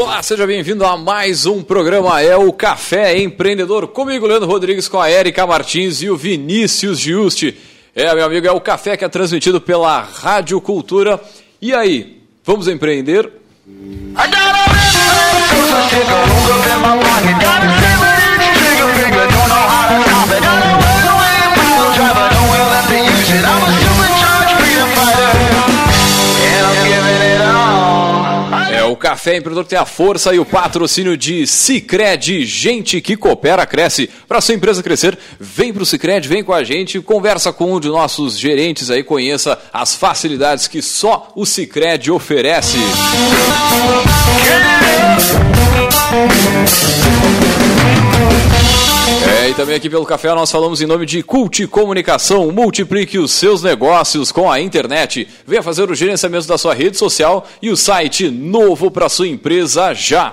Olá, seja bem-vindo a mais um programa, é o Café Empreendedor. Comigo, Leandro Rodrigues, com a Erika Martins e o Vinícius Giusti. É, meu amigo, é o café que é transmitido pela Rádio Cultura. E aí, vamos empreender? É Café Empreendedor tem a força e o patrocínio de Cicred, gente que coopera, cresce. Para sua empresa crescer, vem para o Cicred, vem com a gente, conversa com um de nossos gerentes aí, conheça as facilidades que só o Cicred oferece. É, e também aqui pelo café nós falamos em nome de Cult Comunicação. Multiplique os seus negócios com a internet. Venha fazer o gerenciamento da sua rede social e o site novo para sua empresa já.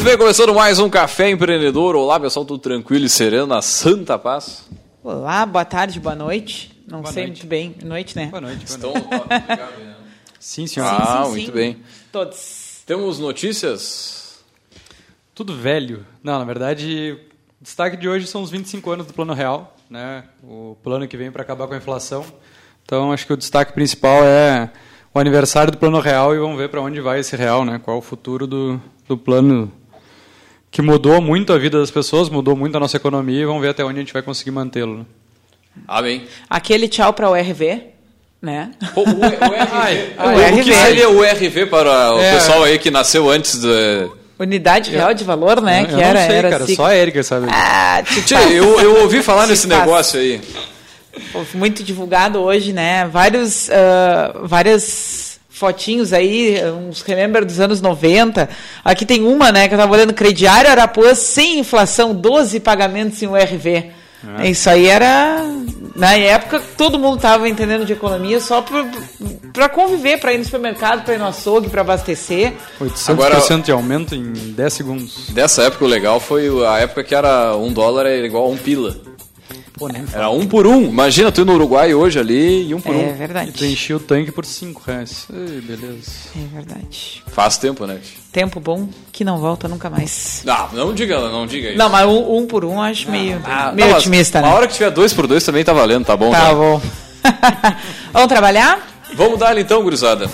Muito bem, começando mais um Café Empreendedor. Olá, pessoal, tudo tranquilo e sereno na Santa Paz? Olá, boa tarde, boa noite. Não Boa sei noite. muito bem. Noite, né? Boa noite. Estão Sim, senhor. Ah, sim, muito sim. bem. Todos. Temos notícias? Tudo velho. Não, na verdade, o destaque de hoje são os 25 anos do Plano Real, né? O plano que vem para acabar com a inflação. Então, acho que o destaque principal é o aniversário do Plano Real e vamos ver para onde vai esse real, né? Qual o futuro do, do plano que mudou muito a vida das pessoas, mudou muito a nossa economia e vamos ver até onde a gente vai conseguir mantê-lo. né? Amém. Aquele tchau para o RV, né? O, o, o RV, o, o que RV. seria o RV para o É. pessoal aí que nasceu antes do... Unidade Real de Valor, né? Eu que não era, sei, era cara, assim. só a Erika sabe. Ah, te Tchê, eu, eu ouvi falar Se nesse passa. negócio aí. Pô, Muito divulgado hoje, né? Vários, ah, várias fotinhos aí, uns remember dos anos 90. Aqui tem uma, né, que eu tava olhando, crediário Arapuã sem inflação, 12 pagamentos em URV. Isso aí era, na época, todo mundo tava entendendo de economia só para conviver, para ir no supermercado, para ir no açougue, para abastecer. 800% Agora- de aumento em 10 segundos. Dessa época, o legal foi a época que era um dólar era igual a um pila. Pô, nem Era um por um. Imagina tu ir no Uruguai hoje ali e um por É um. verdade. E tu enchia o tanque por 5 reais. Ei, beleza. É verdade. Faz tempo, né? Tempo bom que não volta nunca mais. Não, não diga, não diga isso. Não, mas um, um por um acho meio, Ah, meio não, otimista, né? A hora que tiver dois por dois também tá valendo, tá bom? Tá tá? bom. Vamos trabalhar? Vamos dar ali então, gurizada.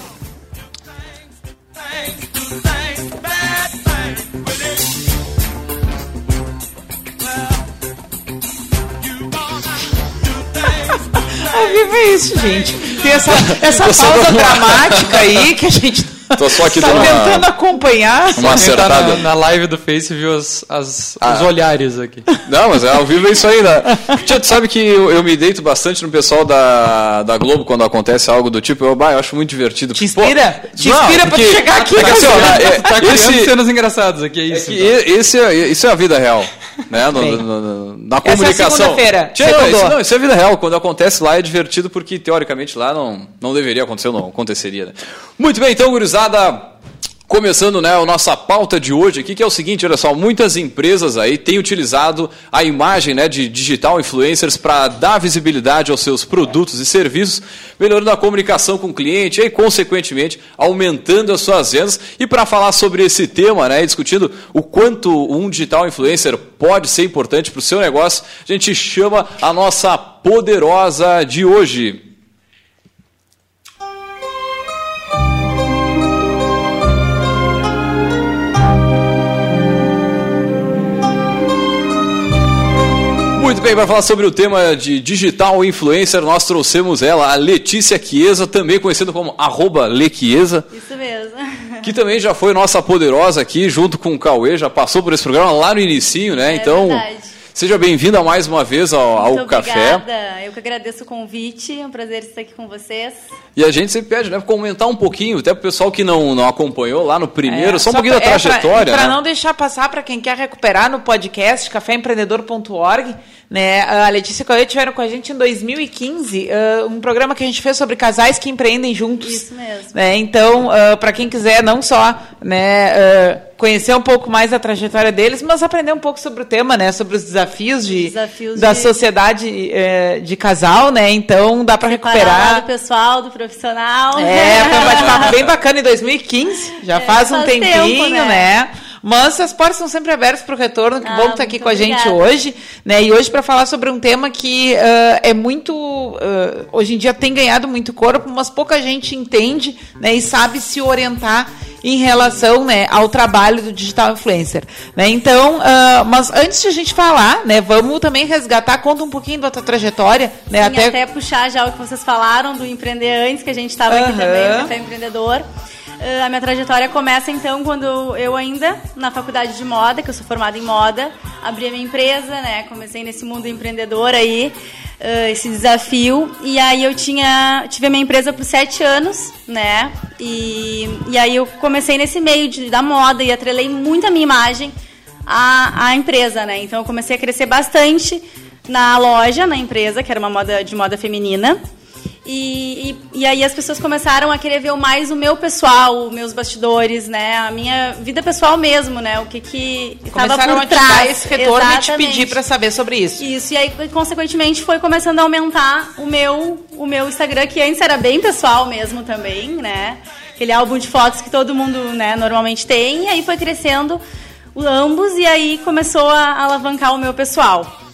É isso, gente. Tem essa, essa pausa dramática aí que a gente Tô só aqui tá dando uma- tentando acompanhar. Uma tá acertada. na, na live do Face viu as, as- Ah. os olhares aqui. Não, mas é, ao vivo é isso aí, né? Tia, tu sabe que eu, eu me deito bastante no pessoal da, da Globo quando acontece algo do tipo. Eu, bah, eu acho muito divertido. Te Pô, inspira? Te não, inspira pra porque- tu chegar aqui. é que assim, ó, é- Tá criando esse, cenas engraçadas aqui, é é isso. que então. esse é, isso é a vida real, né? No- no- no- na Essa é a comunicação. segunda-feira, Tia, não, isso, não, isso é a vida real. Quando acontece lá é divertido porque, teoricamente, lá não, não deveria acontecer, não aconteceria. Né? Muito bem, então, gurizada. Começando né, a nossa pauta de hoje aqui, que é o seguinte, olha só, muitas empresas aí têm utilizado a imagem né, de digital influencers para dar visibilidade aos seus produtos e serviços, melhorando a comunicação com o cliente e, consequentemente, aumentando as suas vendas. E para falar sobre esse tema, né, discutindo o quanto um digital influencer pode ser importante para o seu negócio, a gente chama a nossa poderosa de hoje. Bem, para falar sobre o tema de digital influencer, nós trouxemos ela, a Letícia Chiesa, também conhecida como arroba Lechiesa, Isso mesmo. que também já foi nossa poderosa aqui, junto com o Cauê, já passou por esse programa lá no inicinho, né? É então, verdade. Seja bem-vinda mais uma vez ao, ao Muito café. obrigada. Eu que agradeço o convite. É um prazer estar aqui com vocês. E a gente sempre pede, né, comentar um pouquinho, até pro pessoal que não, não acompanhou lá no primeiro, É, só um pouquinho da pra- é, trajetória, Para né? não deixar passar para quem quer recuperar no podcast caféempreendedor.org, né? A Letícia e o Cauê tiveram com a gente em 2015 ah, um programa que a gente fez sobre casais que empreendem juntos. Isso mesmo. Né? Então, para quem quiser não só né, ah, conhecer um pouco mais da trajetória deles, mas aprender um pouco sobre o tema, né? Sobre os desafios, de, Desafios da de- sociedade eh, de casal, né? Então dá para recuperar. do pessoal, do profissional. É, foi um bate-papo bem bacana em 2015. Já É, faz um faz tempinho, tempo, né? né? Mas as portas estão sempre abertas para o retorno. Que Ah, bom que tá aqui com a gente obrigada. hoje. Né? E hoje para falar sobre um tema que ah, é muito. ah, hoje em dia tem ganhado muito corpo, mas pouca gente entende né, e sabe se orientar em relação né, ao trabalho do digital influencer. Né? Então, ah, mas antes de a gente falar, né, vamos também resgatar, conta um pouquinho da tua trajetória. Né, Sim, até... puxar já o que vocês falaram do empreender antes, que a gente estava aqui Aham. também, no Café Empreendedor. Ah, a minha trajetória começa então quando eu ainda, na faculdade de moda, que eu sou formada em moda, abri a minha empresa, né? Comecei nesse mundo empreendedor aí, ah, esse desafio. E aí eu tinha, tive a minha empresa por sete anos, né? E, e aí eu comecei nesse meio de, da moda e atrelei muito a minha imagem à, à empresa, né? Então eu comecei a crescer bastante na loja, na empresa, que era uma moda de moda feminina. E, e, e aí as pessoas começaram a querer ver mais o meu pessoal, os meus bastidores, né? A minha vida pessoal mesmo, né? O que que estava começaram por a te dar trás. esse retorno e te Exatamente. pedir para saber sobre isso. Isso, e aí, consequentemente, foi começando a aumentar o meu, o meu Instagram, que antes era bem pessoal mesmo também, né? Aquele álbum de fotos que todo mundo, né, normalmente tem. E aí foi crescendo ambos, e aí começou a alavancar o meu pessoal.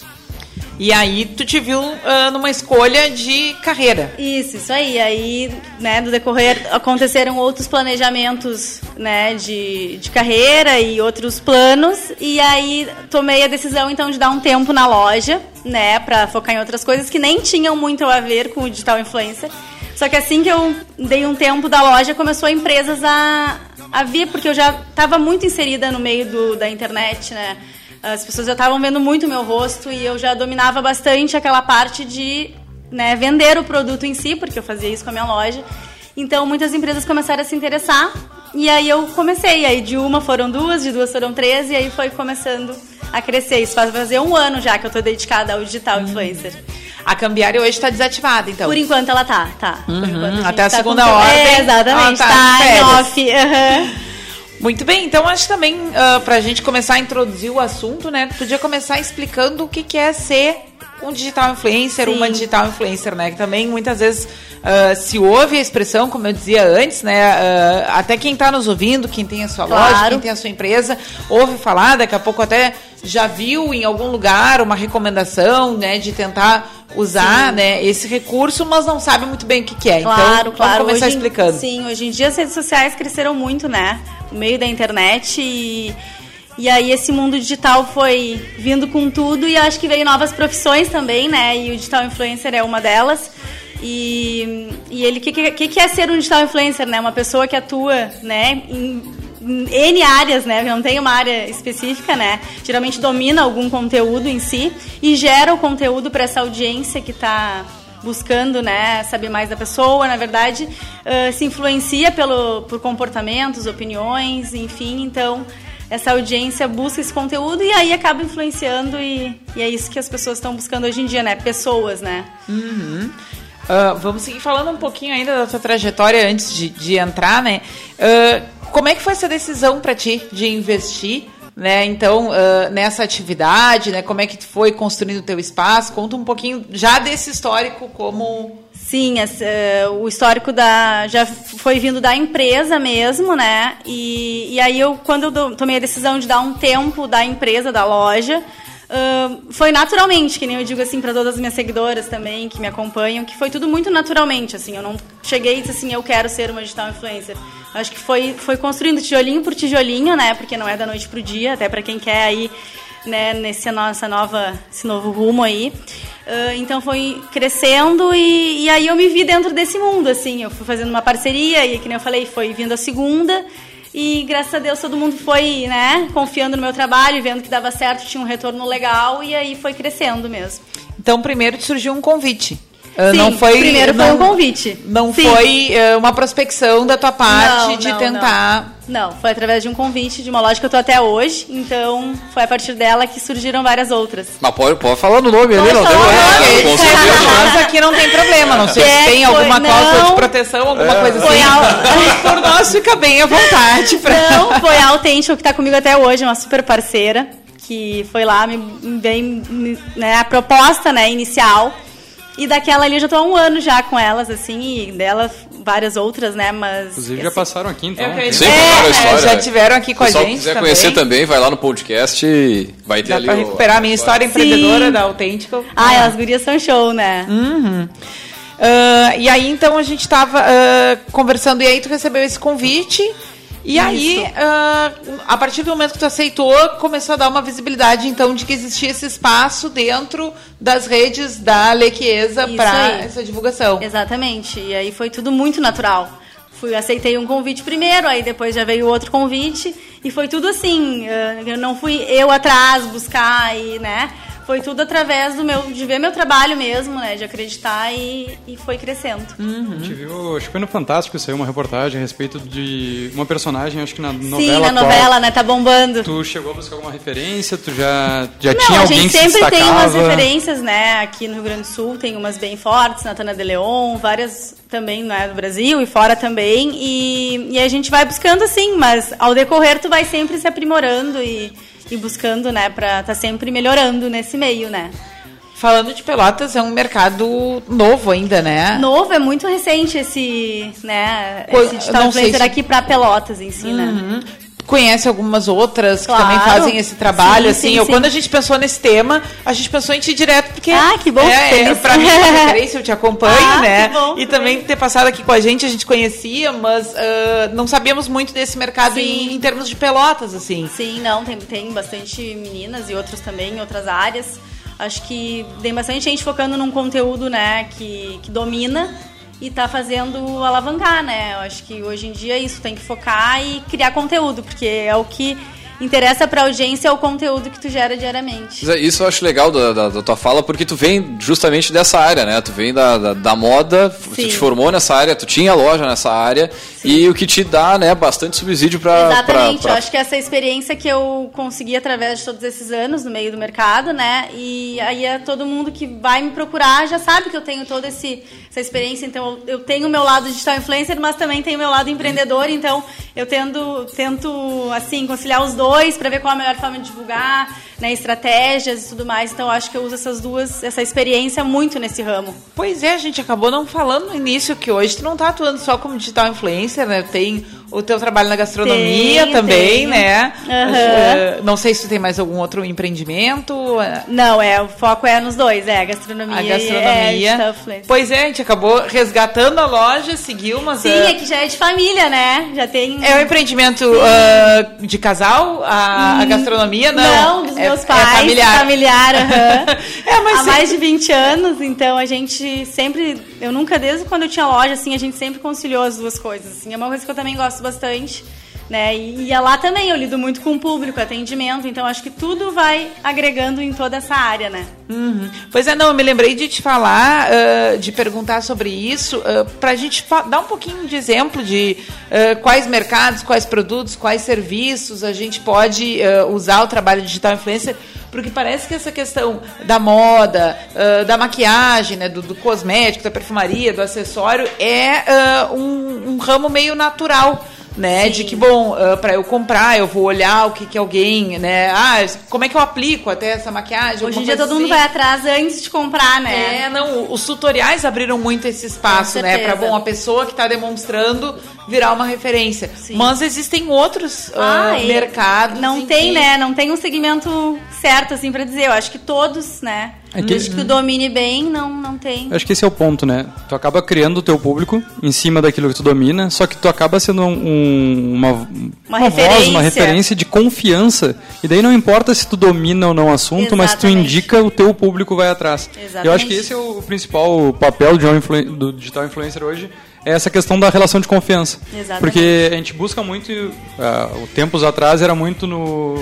E aí tu te viu ah, numa escolha de carreira. Isso, isso aí. Aí, né, do decorrer aconteceram outros planejamentos, né, de, de carreira e outros planos. E aí tomei a decisão então de dar um tempo na loja, né, para focar em outras coisas que nem tinham muito a ver com o digital influencer. Só que assim que eu dei um tempo da loja, começou empresas a, a vir, porque eu já estava muito inserida no meio do, da internet, né? As pessoas já estavam vendo muito o meu rosto e eu já dominava bastante aquela parte de né, vender o produto em si, porque eu fazia isso com a minha loja. Então muitas empresas começaram a se interessar e aí eu comecei. Aí de uma foram duas, de duas foram três e aí foi começando a crescer. Isso faz fazer um ano já que eu estou dedicada ao digital influencer. A cambiária hoje está desativada, então. Por enquanto ela tá, tá. Por enquanto gente até a tá segunda com- ordem, É, exatamente, ela tá tá, em off. aham. Muito bem, então acho também, ah, pra gente começar a introduzir o assunto, né? Podia começar explicando o que, que é ser um digital influencer, Sim. uma digital influencer, né? Que também muitas vezes ah, se ouve a expressão, como eu dizia antes, né? ah, até quem está nos ouvindo, quem tem a sua loja, Claro. quem tem a sua empresa, ouve falar, daqui a pouco até já viu em algum lugar uma recomendação, né? De tentar usar né, esse recurso, mas não sabe muito bem o que, que é. Claro, então, claro. vamos começar Hoje explicando. Sim, hoje em dia as redes sociais cresceram muito, né? No meio da internet e, e aí esse mundo digital foi vindo com tudo e acho que veio novas profissões também, né? E o digital influencer é uma delas. E, e ele, o que, que, que é ser um digital influencer, né? Uma pessoa que atua, né? Em N áreas, né? Não tem uma área específica, né? Geralmente domina algum conteúdo em si e gera o conteúdo para essa audiência que está buscando né, saber mais da pessoa, na verdade, ah, se influencia pelo, por comportamentos, opiniões, enfim, então essa audiência busca esse conteúdo e aí acaba influenciando e, e é isso que as pessoas estão buscando hoje em dia, né? Pessoas, né? Ah, vamos seguir falando um pouquinho ainda da tua trajetória antes de, de entrar, né? Ah, como é que foi essa decisão para ti de investir, né? Então, ah, nessa atividade, né? Como é que foi construindo o teu espaço? Conta um pouquinho já desse histórico como Sim, esse, eh, o histórico da já foi vindo da empresa mesmo, né? E, e aí eu quando eu tomei a decisão de dar um tempo da empresa, da loja, foi naturalmente, que nem eu digo assim para todas as minhas seguidoras também que me acompanham, que foi tudo muito naturalmente, assim, eu não cheguei e disse assim, eu quero ser uma digital influencer. Acho que foi foi construindo tijolinho por tijolinho, né? Porque não é da noite pro dia, até para quem quer aí né, nesse nossa nova, esse novo rumo aí. Ah, então foi crescendo e, e aí eu me vi dentro desse mundo, assim. Eu fui fazendo uma parceria e, que nem eu falei, foi vindo a segunda. E graças a Deus todo mundo foi, né, confiando no meu trabalho, vendo que dava certo, tinha um retorno legal e aí foi crescendo mesmo. Então, primeiro surgiu um convite. Uh, Sim, não foi, primeiro foi não, um convite. Não Sim. foi uh, uma prospecção da tua parte Não, de não, tentar. Não. Não, foi através de um convite de uma loja que eu tô até hoje, então foi a partir dela que surgiram várias outras. Mas pode, pode falar no nome ali, não tem problema. Com. Nós aqui não tem problema, não sei se É, tem foi- alguma cláusula não. de proteção, alguma É. coisa assim. Foi al- Mas por nós fica bem à vontade. Pra... Não, foi a Autêntica que tá comigo até hoje, uma super parceira, que foi lá, me, me bem, me- né, a proposta, né, inicial. E daquela ali eu já tô há um ano já com elas, assim, e dela várias outras, né, mas... Inclusive já assim, passaram aqui, então. É, contaram a é, história. já tiveram aqui com a Se o gente quiser também. conhecer também, vai lá no podcast e vai ter Dá ali pra o- recuperar a minha história empreendedora da Autêntica. Ah, elas gurias são show, né? Uhum. Ah, e aí, então, a gente estava conversando e aí tu recebeu esse convite. E aí, ah, a partir do momento que tu aceitou, começou a dar uma visibilidade, então, de que existia esse espaço dentro das redes da Lequiesa Isso para essa divulgação. Exatamente. E aí foi tudo muito natural. Fui, aceitei um convite primeiro, aí depois já veio outro convite. E foi tudo assim. eh, Eu não fui eu atrás buscar e, né? Foi tudo através do meu, de ver meu trabalho mesmo, né? De acreditar e, e foi crescendo. A gente viu, acho que foi no Fantástico, saiu uma reportagem a respeito de uma personagem, acho que na novela Sim, na novela, né? Tá bombando. Tu chegou a buscar alguma referência? Tu já, já Não, tinha a alguém gente que se sempre tem umas referências, né? Aqui no Rio Grande do Sul tem umas bem fortes, Natana de Leon, várias também né, do Brasil e fora também. E, e a gente vai buscando assim, mas ao decorrer tu vai sempre se aprimorando e, e buscando, né, pra tá sempre melhorando nesse meio, né? Falando de Pelotas, é um mercado novo ainda, né? Novo, é muito recente esse, né, Co- esse digital influencer se- aqui pra Pelotas em si, né? Conhece algumas outras Claro. que também fazem esse trabalho, Sim, assim. sim, eu, sim. quando a gente pensou nesse tema, a gente pensou em ti direto, porque Ah, que bom, é, é, pra mim é referência, eu te acompanho, Ah, né? que bom, e também ter passado aqui com a gente, a gente conhecia, mas ah, não sabíamos muito desse mercado em, em termos de pelotas, assim. Sim, não, tem, tem bastante meninas e outros também em outras áreas. Acho que tem bastante gente focando num conteúdo, né, que, que domina e tá fazendo alavancar, né? Eu acho que hoje em dia isso tem que focar e criar conteúdo, porque é o que interessa pra audiência, é o conteúdo que tu gera diariamente. Isso eu acho legal da, da- da tua fala, porque tu vem justamente dessa área, né? Tu vem da, da, da moda, tu Sim. te formou nessa área, tu tinha loja nessa área, e o que te dá, né, bastante subsídio pra... Exatamente, pra- pra- eu acho que essa experiência que eu consegui através de todos esses anos no meio do mercado, né? E aí é todo mundo que vai me procurar já sabe que eu tenho toda esse, essa experiência, então eu tenho o meu lado digital influencer, mas também tenho o meu lado empreendedor, então eu tendo, tento assim conciliar os dois para ver qual a melhor forma de divulgar, né, estratégias e tudo mais. Então eu acho que eu uso essas duas, essa experiência muito nesse ramo. Pois é, a gente acabou não falando no início que hoje tu não tá atuando só como digital influencer, né? Tem o teu trabalho na gastronomia Tem, também, tenho. né? Eh, Não sei se tu tem mais algum outro empreendimento. eh, Não, é, o foco é nos dois, é a gastronomia, A e é gastronomia. digital influencer. pois é, a gente acabou resgatando a loja, seguiu, mas Sim, eh, é que já é de família, né? Já tem. é um empreendimento ah, de casal, a, a gastronomia? Não, Não, dos é, meus é pais. familiar. Familiar, aham. É, mas Há sempre- mais de 20 anos, então a gente sempre. Eu nunca, desde quando eu tinha loja, assim, a gente sempre conciliou as duas coisas. Assim, é uma coisa que eu também gosto bastante. Né? E, e lá também eu lido muito com o público, atendimento, então acho que tudo vai agregando em toda essa área, né? Uhum. Pois é, não, eu me lembrei de te falar, ah, de perguntar sobre isso, para a gente dar um pouquinho de exemplo de ah, quais mercados, quais produtos, quais serviços a gente pode ah, usar o trabalho digital influencer, porque parece que essa questão da moda, ah, da maquiagem, né, do, do cosmético, da perfumaria, do acessório, é ah, um, um ramo meio natural né? Sim. De que, bom, para eu comprar, eu vou olhar o que, que alguém, né? Ah, como é que eu aplico até essa maquiagem? Hoje em dia todo mundo assim. vai atrás antes de comprar, né? É, não, os tutoriais abriram muito esse espaço, né? Pra, bom, a pessoa que está demonstrando virar uma referência. Sim. Mas existem outros ah, e mercados. Não em tem, que- né? Não tem um segmento certo, assim, pra dizer. Eu acho que todos, né? É que- Desde que tu domine bem, não, não tem. Acho que esse é o ponto, né? Tu acaba criando o teu público em cima daquilo que tu domina, só que tu acaba sendo um- uma, Uma voz, referência. uma referência de confiança. E daí não importa se tu domina ou não o assunto, mas se tu Exatamente. indica, o teu público vai atrás. Exatamente. Eu acho que esse é o principal papel de um influen- do digital influencer hoje, é essa questão da relação de confiança. Exatamente. Porque a gente busca muito, ah, tempos atrás era muito no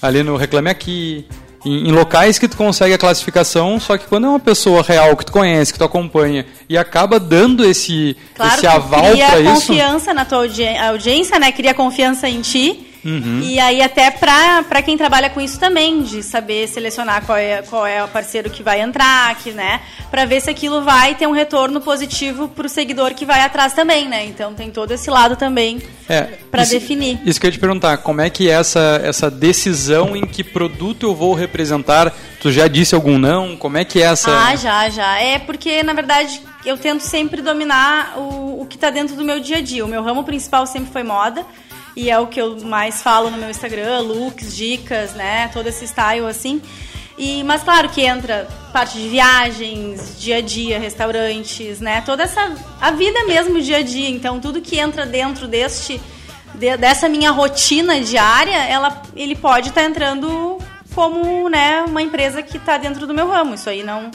ali no Reclame Aqui, em, em locais que tu consegue a classificação, só que quando é uma pessoa real que tu conhece, que tu acompanha e acaba dando esse Claro esse aval cria para isso, confiança na tua audi- audiência, né? Cria confiança em ti. Uhum. E aí até pra, pra quem trabalha com isso também, de saber selecionar qual é, qual é o parceiro que vai entrar, que, né? Pra ver se aquilo vai ter um retorno positivo pro seguidor que vai atrás também, né? Então tem todo esse lado também É, isso- definir. Isso que eu ia te perguntar, como é que é essa, essa decisão em que produto eu vou representar? Tu já disse algum não? Como é que é essa... Ah, já, já. É porque, na verdade, eu tento sempre dominar o, o que está dentro do meu dia a dia. O meu ramo principal sempre foi moda. E é o que eu mais falo no meu Instagram, looks, dicas, né? Todo esse style assim. E, mas claro que entra parte de viagens, dia a dia, restaurantes, né? Toda essa a vida mesmo dia a dia. Então tudo que entra dentro deste de- dessa minha rotina diária, ela ele pode estar entrando como, né, uma empresa que está dentro do meu ramo. Isso aí não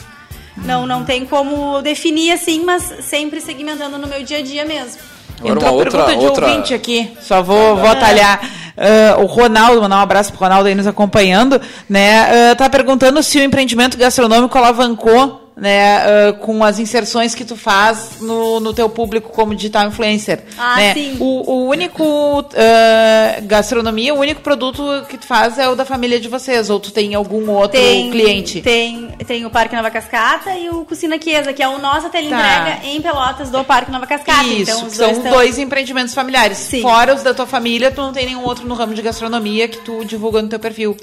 não não tem como definir assim, mas sempre segmentando no meu dia a dia mesmo. Agora Entrou uma outra, pergunta de outra... ouvinte aqui, só vou, vou atalhar. Ah, o Ronaldo, mandar um abraço pro Ronaldo aí nos acompanhando, né? ah, tá perguntando se o empreendimento gastronômico alavancou, né, ah, com as inserções que tu faz no, no teu público como digital influencer. Ah, né? sim. O, o único ah, gastronomia, o único produto que tu faz é o da família de vocês, ou tu tem algum outro Tem cliente? Tem, tem o Parque Nova Cascata e o Cucina Chiesa, que é o nosso Tá. teleentrega em Pelotas do Parque Nova Cascata. Isso, então, os são dois dois, tão- empreendimentos familiares. Sim. Fora os da tua família, tu não tem nenhum outro no ramo de gastronomia que tu divulga no teu perfil.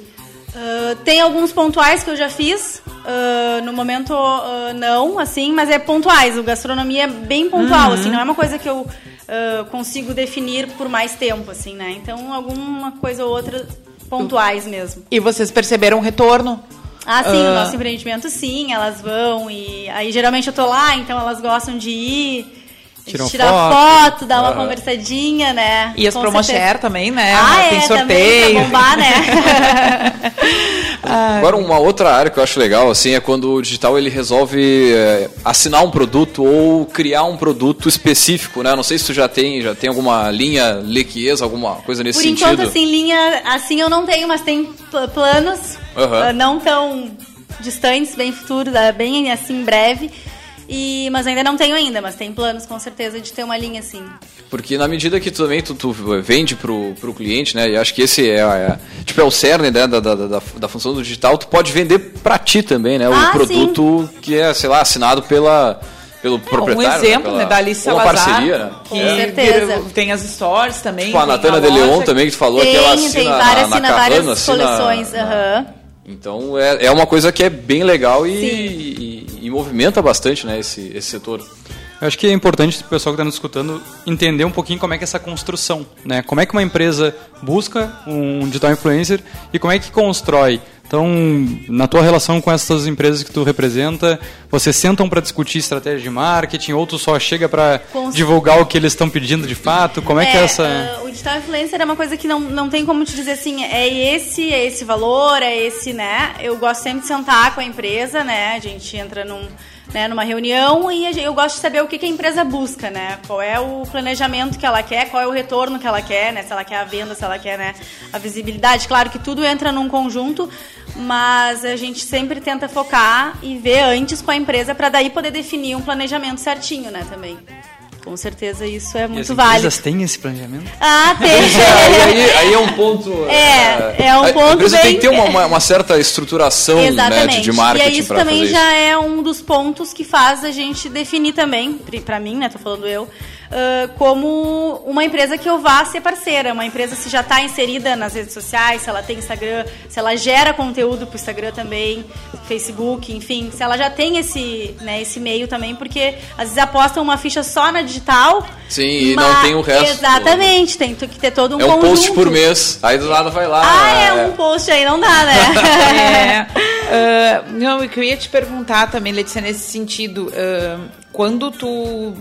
Ah, tem alguns pontuais que eu já fiz. ah, no momento, ah, não, assim, mas é pontuais. O gastronomia é bem pontual, assim, não é uma coisa que eu consigo definir por mais tempo, assim, né? Então, alguma coisa ou outra pontuais mesmo. E vocês perceberam um retorno? Ah, sim, o nosso empreendimento, sim, elas vão e aí geralmente eu tô lá, então elas gostam de ir. Tiram tirar foto. foto, dar uma conversadinha, né? E as Com promo certeza. share também, né? Ah, Tem é, sorteio. também, pra bombar, né? Agora uma outra área que eu acho legal assim é quando o digital ele resolve é, assinar um produto ou criar um produto específico, né? Não sei se tu já tem, já tem alguma linha Lequies, alguma coisa nesse Por sentido. enquanto, assim, linha assim eu não tenho, mas tem pl- planos ah, não tão distantes, bem futuros, ah, bem assim, breve. E, mas ainda não tenho ainda, mas tem planos com certeza de ter uma linha assim. Porque na medida que tu também tu, tu vende pro, pro cliente, né? E acho que esse é, é- tipo, é o cerne né, da, da, da, da função do digital, tu pode vender pra ti também, né? O Ah, produto que é, sei lá, assinado pela, pelo Um proprietário. exemplo, né? né, Pela- da Alice ou uma Salazar. parceria, né? Com que certeza. Tem as stories também. Tipo, a Natana na de Leon também, que tu falou tem, que ela assina tem na- várias, na, assina Carrano, várias assina coleções. na- aham. Então é, é uma coisa que é bem legal e, e- e movimenta bastante né, esse, esse setor. Eu acho que é importante o pessoal que está nos escutando entender um pouquinho como é que é essa construção, né? Como é que uma empresa busca um digital influencer e como é que constrói. Então, na tua relação com essas empresas que tu representa, vocês sentam para discutir estratégia de marketing ou tu só chega para divulgar o que eles estão pedindo de fato? Como é, que é essa... ah, o digital influencer é uma coisa que não, não tem como te dizer assim, é esse, é esse valor, é esse, né? Eu gosto sempre de sentar com a empresa, né? A gente entra num, né, numa reunião e eu gosto de saber o que, que a empresa busca, né? Qual é o planejamento que ela quer, qual é o retorno que ela quer, né? Se ela quer a venda, se ela quer né, a visibilidade. Claro que tudo entra num conjunto, mas a gente sempre tenta focar e ver antes com a empresa para daí poder definir um planejamento certinho, né? Também. Com certeza isso é E as muito válido. empresas têm esse planejamento? Ah, tem. aí, aí- aí é um ponto. É, é um a- ponto A empresa tem bem- que ter uma, uma- uma certa estruturação né, de, de e marketing aí isso também fazer já isso. é um dos pontos que faz a gente definir também, pra mim, né, tô falando eu, como uma empresa que eu vá ser parceira, uma empresa se já está inserida nas redes sociais, se ela tem Instagram, se ela gera conteúdo pro Instagram também, Facebook, enfim, se ela já tem esse, né, esse meio também, porque às vezes apostam uma ficha só na digital. Sim, e não tem o resto. Exatamente, tem que ter todo um É um conjunto. post por mês, aí do lado vai lá. Ah, é um post aí, não dá, né? É. Uh, não, eu queria te perguntar também, Letícia, nesse sentido, uh, quando tu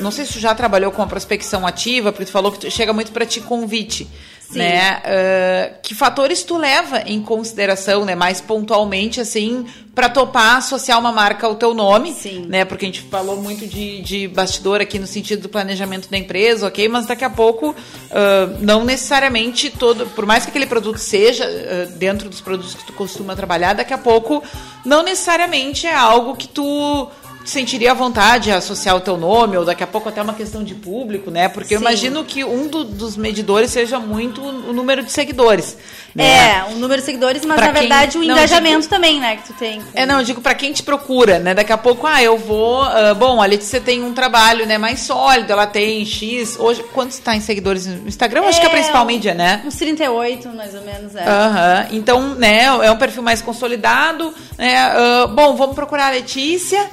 não sei se tu já trabalhou com a prospecção ativa, porque tu falou que chega muito para ti convite. Sim. Né? Uh, que fatores tu leva em consideração, né? Mais pontualmente, assim, para topar associar uma marca ao teu nome, Sim. né? Porque a gente falou muito de, de bastidor aqui no sentido do planejamento da empresa, ok? Mas daqui a pouco, uh, não necessariamente todo, por mais que aquele produto seja uh, dentro dos produtos que tu costuma trabalhar, daqui a pouco não necessariamente é algo que tu sentiria à vontade a associar o teu nome, ou daqui a pouco até uma questão de público, né? Porque Sim. eu imagino que um do, dos medidores seja muito o número de seguidores. Né? É, o número de seguidores, mas pra na verdade o engajamento digo, também, né, que tu tem. Com... É, não, eu digo para quem te procura, né? Daqui a pouco, ah, eu vou. Uh, bom, a Letícia tem um trabalho né, mais sólido, ela tem X. Hoje, quantos está em seguidores no Instagram? É, acho que é a é, principal mídia, né? Uns 38, mais ou menos, é. Aham. Uh -huh. Então, né, é um perfil mais consolidado. Né? Uh, bom, vamos procurar a Letícia.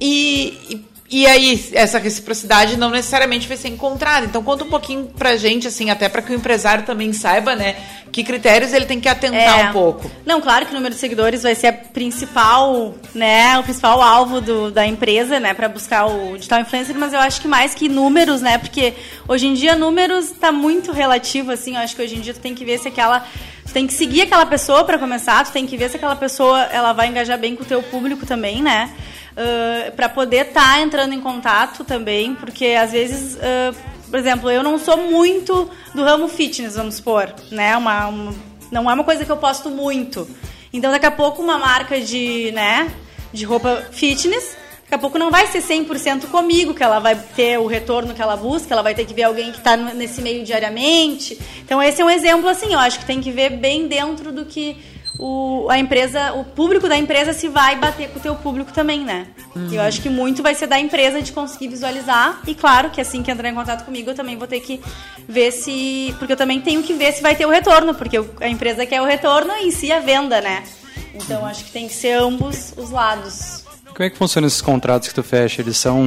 E, e, e, aí, essa reciprocidade não necessariamente vai ser encontrada. Então, conta um pouquinho pra gente, assim, até para que o empresário também saiba, né, que critérios ele tem que atentar é. um pouco. Não, claro que o número de seguidores vai ser a principal, né, o principal alvo do, da empresa, né, para buscar o digital influencer, mas eu acho que mais que números, né, porque hoje em dia números tá muito relativo, assim, eu acho que hoje em dia tu tem que ver se aquela tu tem que seguir aquela pessoa para começar, tu tem que ver se aquela pessoa ela vai engajar bem com o teu público também, né? uh, para poder estar tá entrando em contato também, porque às vezes, uh, por exemplo, eu não sou muito do ramo fitness, vamos supor, né? Uma, uma, não é uma coisa que eu posto muito. Então, daqui a pouco, uma marca de, né, de roupa fitness daqui a pouco não vai ser 100% comigo que ela vai ter o retorno que ela busca, ela vai ter que ver alguém que está nesse meio diariamente. Então esse é um exemplo assim, eu acho que tem que ver bem dentro do que o, a empresa, o público da empresa se vai bater com o teu público também, né? Uhum. Eu acho que muito vai ser da empresa de conseguir visualizar. E claro que assim que entrar em contato comigo, eu também vou ter que ver se. Porque eu também tenho que ver se vai ter o retorno, porque a empresa quer o retorno e em si a venda, né? Então acho que tem que ser ambos os lados. Como é que funcionam esses contratos que tu fecha? Eles são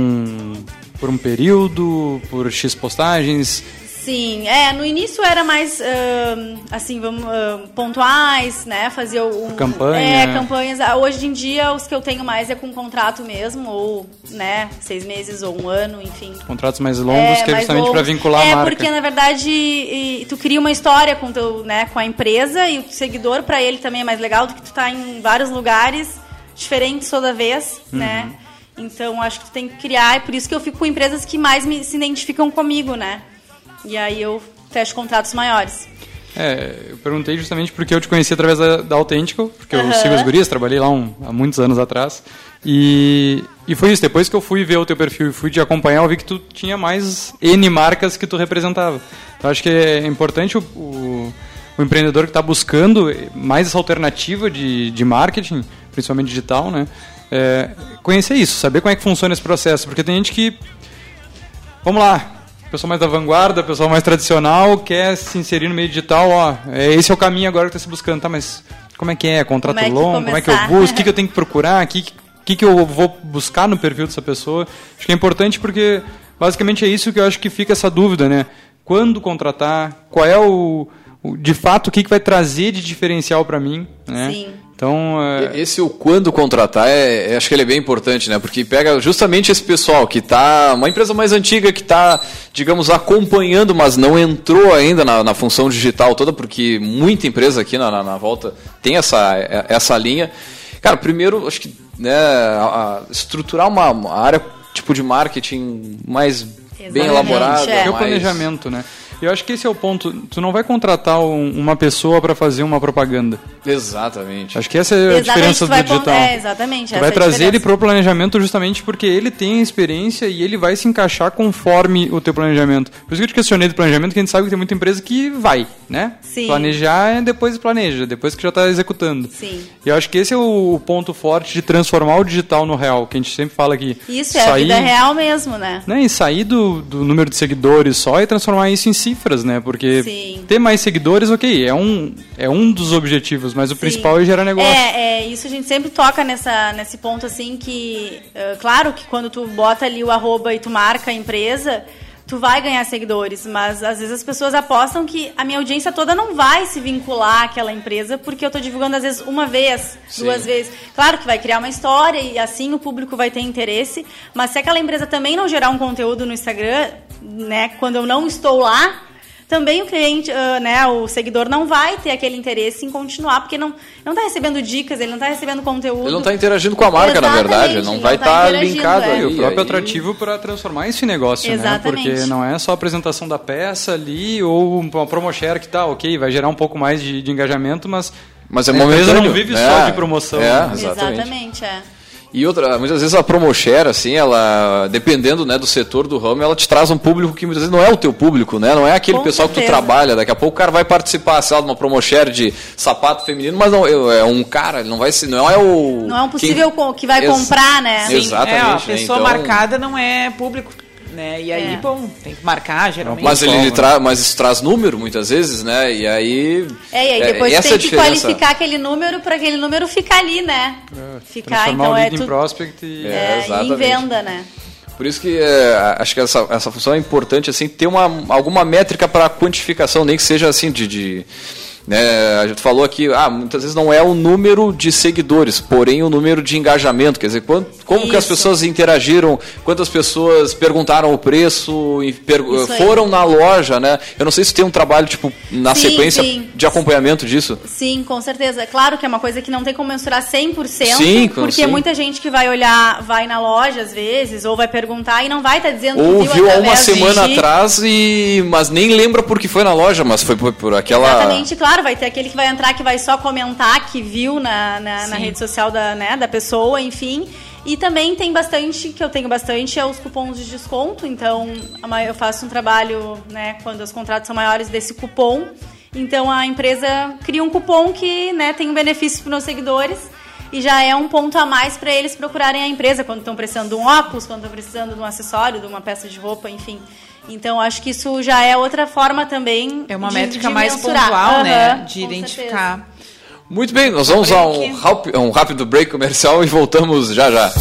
por um período, por X postagens? Sim, é, no início era mais, uh, assim, vamos, uh, pontuais, né, fazia um... Campanha. É, campanhas. Ah, hoje em dia, os que eu tenho mais é com contrato mesmo, ou, né, seis meses ou um ano, enfim. Contratos mais longos, é, que é justamente para vincular é, a marca. É, porque, na verdade, e, tu cria uma história com, teu, né, com a empresa e o seguidor, para ele também é mais legal do que tu tá em vários lugares diferentes toda vez, uhum. né. Então, acho que tu tem que criar, e por isso que eu fico com empresas que mais me, se identificam comigo, né. E aí eu fecho contratos maiores. É, eu perguntei justamente porque eu te conheci através da, da Authentical, porque uhum. eu sigo as gurias, trabalhei lá um, há muitos anos atrás. E, e foi isso, depois que eu fui ver o teu perfil e fui te acompanhar, eu vi que tu tinha mais N marcas que tu representava. Então acho que é importante o, o, o empreendedor que está buscando mais essa alternativa de, de marketing, principalmente digital, né? É, conhecer isso, saber como é que funciona esse processo, porque tem gente que. Vamos lá, pessoa mais da vanguarda, pessoa mais tradicional, quer se inserir no meio digital, ó, é, esse é o caminho agora que está se buscando, tá, mas como é que é? Contrato como é longo? Como é que eu busco? O que, que eu tenho que procurar? O que, que, que eu vou buscar no perfil dessa pessoa? Acho que é importante porque, basicamente, é isso que eu acho que fica essa dúvida, né? Quando contratar? Qual é o de fato, o que, que vai trazer de diferencial para mim, né? Sim. Então, é... esse o quando contratar, é, é, acho que ele é bem importante, né? Porque pega justamente esse pessoal que está, uma empresa mais antiga que está, digamos, acompanhando, mas não entrou ainda na, na, função digital toda, porque muita empresa aqui na, na, na, volta tem essa, essa linha. Cara, primeiro, acho que né, a, a estruturar uma, uma, área tipo de marketing mais Exatamente, bem elaborada. É. o planejamento, né? Eu acho que esse é o ponto. Tu não vai contratar um, uma pessoa para fazer uma propaganda. Exatamente. Acho que essa é a diferença do digital. É, exatamente. Tu vai é trazer ele pro planejamento justamente porque ele tem experiência e ele vai se encaixar conforme o teu planejamento. Por isso que eu te questionei do planejamento, que a gente sabe que tem muita empresa que vai, né? Sim. Planejar é depois planeja, depois que já está executando. Sim. E eu acho que esse é o ponto forte de transformar o digital no real, que a gente sempre fala aqui. Isso, é a vida real mesmo, né? né? E sair do, do número de seguidores só e transformar isso em cifras, né? Porque Sim. ter mais seguidores, ok, é um, é um dos objetivos, mas o Sim. principal é gerar negócio. É, é, isso a gente sempre toca nessa, nesse ponto, assim, que, uh, claro que quando tu bota ali o arroba e tu marca a empresa, tu vai ganhar seguidores, mas às vezes as pessoas apostam que a minha audiência toda não vai se vincular àquela empresa porque eu estou divulgando às vezes uma vez, Sim. duas vezes. Claro que vai criar uma história e assim o público vai ter interesse, mas se aquela empresa também não gerar um conteúdo no Instagram, né, quando eu não estou lá, também o cliente, uh, né, o seguidor não vai ter aquele interesse em continuar, porque não não está recebendo dicas, ele não está recebendo conteúdo. Ele não está interagindo com a marca, Exatamente, na verdade, não, não vai estar tá, tá linkado é. aí. o próprio atrativo para transformar isso em negócio, Exatamente. né? Porque não é só a apresentação da peça ali ou uma promoshare que tá, ok, vai gerar um pouco mais de, de engajamento, mas mas é momentâneo. não vive é, só de promoção. É, né? exatamente. exatamente é. E outra, muitas vezes a promoshare, assim, ela, dependendo né, do setor do ramo, ela te traz um público que muitas vezes não é o teu público, né? Não é aquele Com pessoal certeza. que tu trabalha. Daqui a pouco o cara vai participar, sei lá, de uma promoshare de sapato feminino, mas não é um cara, ele não vai ser, não é o. Não é um possível quem... que vai comprar, né? Sim, Exatamente. É, a né? pessoa né? então... marcada não é público né? E aí, é. bom, tem que marcar, geralmente. Mas, ele, ele tra mas isso traz número, muitas vezes, né? E aí... É, e aí é, depois é, tem que qualificar aquele número para aquele número ficar ali, né? É, ficar, então é tudo... prospect e... É, é em venda, né? Por isso que é, acho que essa, essa função é importante, assim, ter uma, alguma métrica para quantificação, nem que seja assim de, de né, a gente falou aqui, ah, muitas vezes não é o número de seguidores, porém o número de engajamento. Quer dizer, quando, como Isso. que as pessoas interagiram, quantas pessoas perguntaram o preço, per, foram na loja, né? Eu não sei se tem um trabalho, tipo, na sim, sequência sim. de acompanhamento disso. Sim, com certeza. Claro que é uma coisa que não tem como mensurar 100%, sim, porque sim. muita gente que vai olhar, vai na loja às vezes, ou vai perguntar e não vai estar tá dizendo ou que viu, viu há uma semana de... atrás, e mas nem lembra porque foi na loja, mas foi por, por aquela... Exatamente, claro claro, vai ter aquele que vai entrar que vai só comentar que viu na, na, na rede social da, né, da pessoa, enfim. E também tem bastante, que eu tenho bastante, é os cupons de desconto. Então, eu faço um trabalho, né, quando os contratos são maiores, desse cupom. Então, a empresa cria um cupom que né, tem um benefício para os seguidores e já é um ponto a mais para eles procurarem a empresa quando estão precisando de um óculos, quando estão precisando de um acessório, de uma peça de roupa, enfim. Então, acho que isso já é outra forma também. É uma de, métrica de mais pontual, uhum, né? De identificar. Certeza. Muito bem, nós vamos a um, um rápido break comercial e voltamos já já.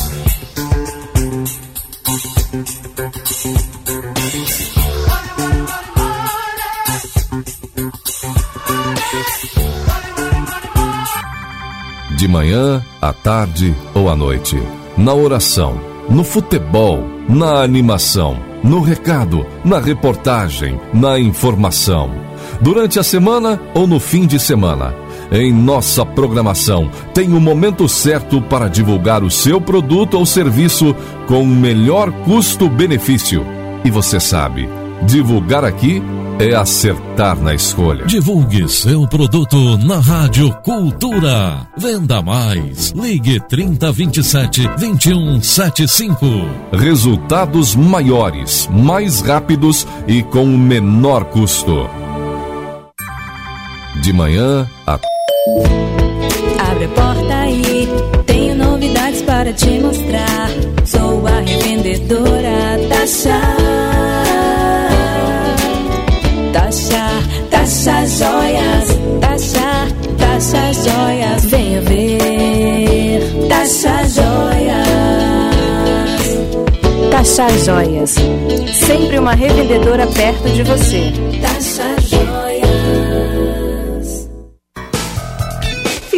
De manhã, à tarde ou à noite. Na oração, no futebol, na animação no recado, na reportagem, na informação. Durante a semana ou no fim de semana. Em nossa programação tem o momento certo para divulgar o seu produto ou serviço com o melhor custo-benefício. E você sabe, divulgar aqui é acertar na escolha. Divulgue seu produto na Rádio Cultura. Venda mais. Ligue 3027 2175. Resultados maiores, mais rápidos e com menor custo. De manhã a. Abre a porta aí, tenho novidades para te mostrar. Sou a revendedora da Chá. Taxa joias, venha ver. Taxa joias. Taxa joias, sempre uma revendedora perto de você. Taxa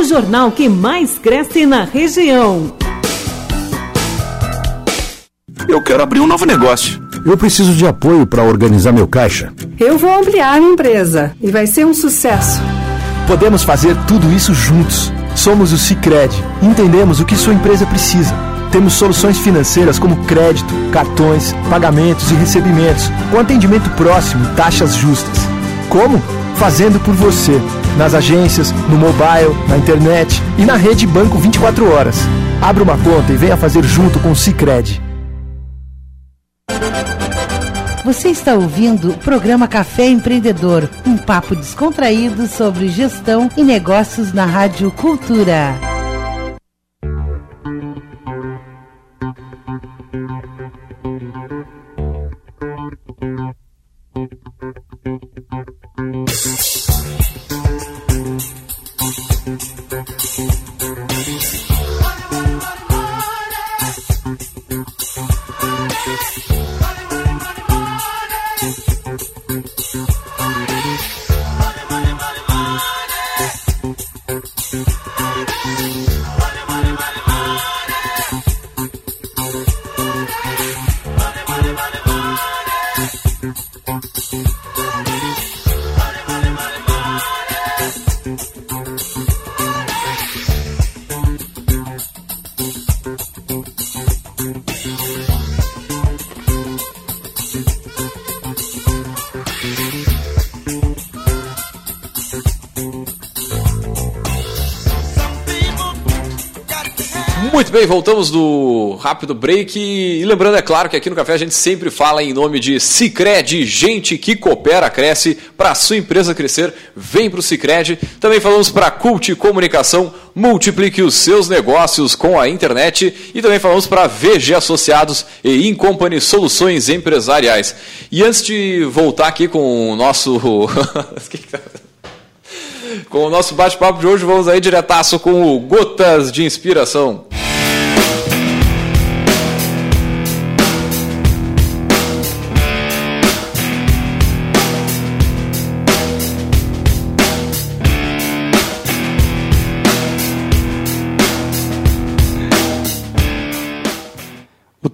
o jornal que mais cresce na região. Eu quero abrir um novo negócio. Eu preciso de apoio para organizar meu caixa. Eu vou ampliar minha empresa e vai ser um sucesso. Podemos fazer tudo isso juntos. Somos o Cicred. Entendemos o que sua empresa precisa. Temos soluções financeiras como crédito, cartões, pagamentos e recebimentos, com atendimento próximo e taxas justas. Como? Fazendo por você nas agências, no mobile, na internet e na rede Banco 24 horas. Abra uma conta e venha fazer junto com o Cicred. Você está ouvindo o programa Café Empreendedor, um papo descontraído sobre gestão e negócios na Rádio Cultura. Bem, voltamos do rápido break. E lembrando, é claro, que aqui no Café a gente sempre fala em nome de Cicred, gente que coopera, cresce. Para sua empresa crescer, vem para o Cicred. Também falamos para Cult Comunicação, multiplique os seus negócios com a internet. E também falamos para VG Associados e Incompany Soluções Empresariais. E antes de voltar aqui com o nosso. com o nosso bate-papo de hoje, vamos aí diretaço com o Gotas de Inspiração.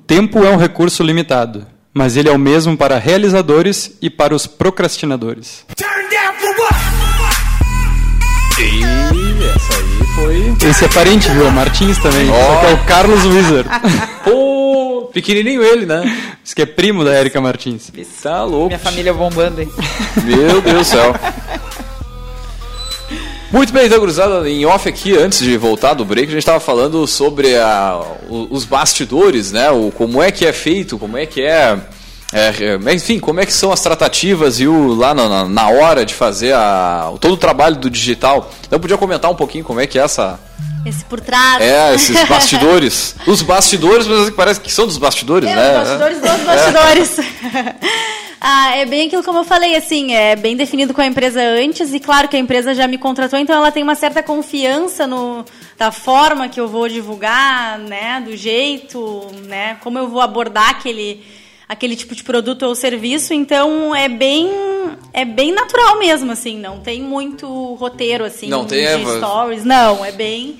Tempo é um recurso limitado, mas ele é o mesmo para realizadores e para os procrastinadores. E essa aí foi. Esse é parente, viu? É Martins também. Ó. Só que é o Carlos Wizard. Pô, pequenininho ele, né? Esse que é primo da Erika Martins. Tá louco. Minha família bombando aí. Meu Deus do céu. Muito bem, então, gurizada, em off aqui, antes de voltar do break, a gente estava falando sobre a, os bastidores, né? O, como é que é feito, como é que é, é, é, Enfim, como é que são as tratativas e o, lá na, na- hora de fazer a, todo o trabalho do digital. Então, podia comentar um pouquinho como é que é essa. Esse por trás. É, esses bastidores. Os bastidores, mas parece que são dos bastidores, É, né? os bastidores dos bastidores. ah, é bem aquilo como eu falei, assim, é bem definido com a empresa antes e claro que a empresa já me contratou, então ela tem uma certa confiança no da forma que eu vou divulgar, né, do jeito, né, como eu vou abordar aquele aquele tipo de produto ou serviço, então é bem é bem natural mesmo, assim, não tem muito roteiro assim Não tem, de stories, não, é bem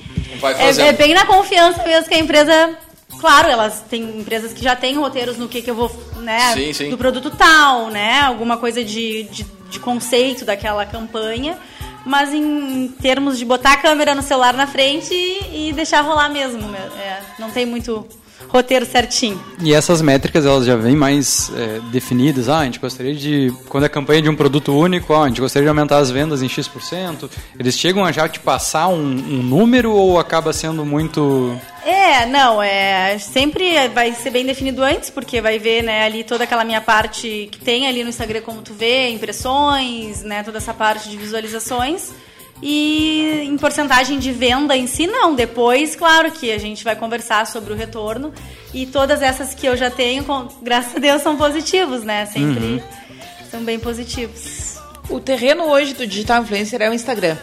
é, é bem na confiança mesmo que a empresa. Claro, elas têm empresas que já têm roteiros no que, que eu vou, né? Sim, sim. Do produto tal, né? Alguma coisa de, de, de conceito daquela campanha. Mas em termos de botar a câmera no celular na frente e, e deixar rolar mesmo. É, não tem muito roteiro certinho. E essas métricas elas já vêm mais é, definidas. Ah, a gente gostaria de. Quando é campanha de um produto único, ah, a gente gostaria de aumentar as vendas em X%. Eles chegam a já te passar um, um número ou acaba sendo muito. É, não, é sempre vai ser bem definido antes, porque vai ver, né, ali toda aquela minha parte que tem ali no Instagram como tu vê, impressões, né, toda essa parte de visualizações. E em porcentagem de venda em si, não. Depois, claro que a gente vai conversar sobre o retorno. E todas essas que eu já tenho, com- graças a Deus, são positivos, né? Sempre Uhum. são bem positivos. O terreno hoje do digital influencer é o Instagram.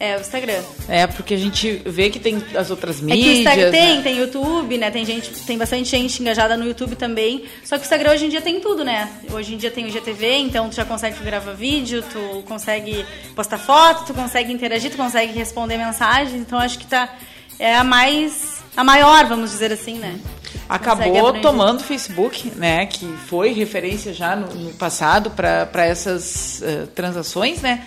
É, o Instagram. É, porque a gente vê que tem as outras É que o mídias. Instagram tem, né? tem YouTube, né? Tem gente, tem bastante gente engajada no YouTube também. Só que o Instagram hoje em dia tem tudo, né? Hoje em dia tem o GTV, então tu já consegue gravar vídeo, tu consegue postar foto, tu consegue interagir, tu consegue responder mensagens. Então acho que tá é a mais a maior, vamos dizer assim, né? Acabou tomando o Facebook, né? Que foi referência já no, no passado para essas eh, transações, né?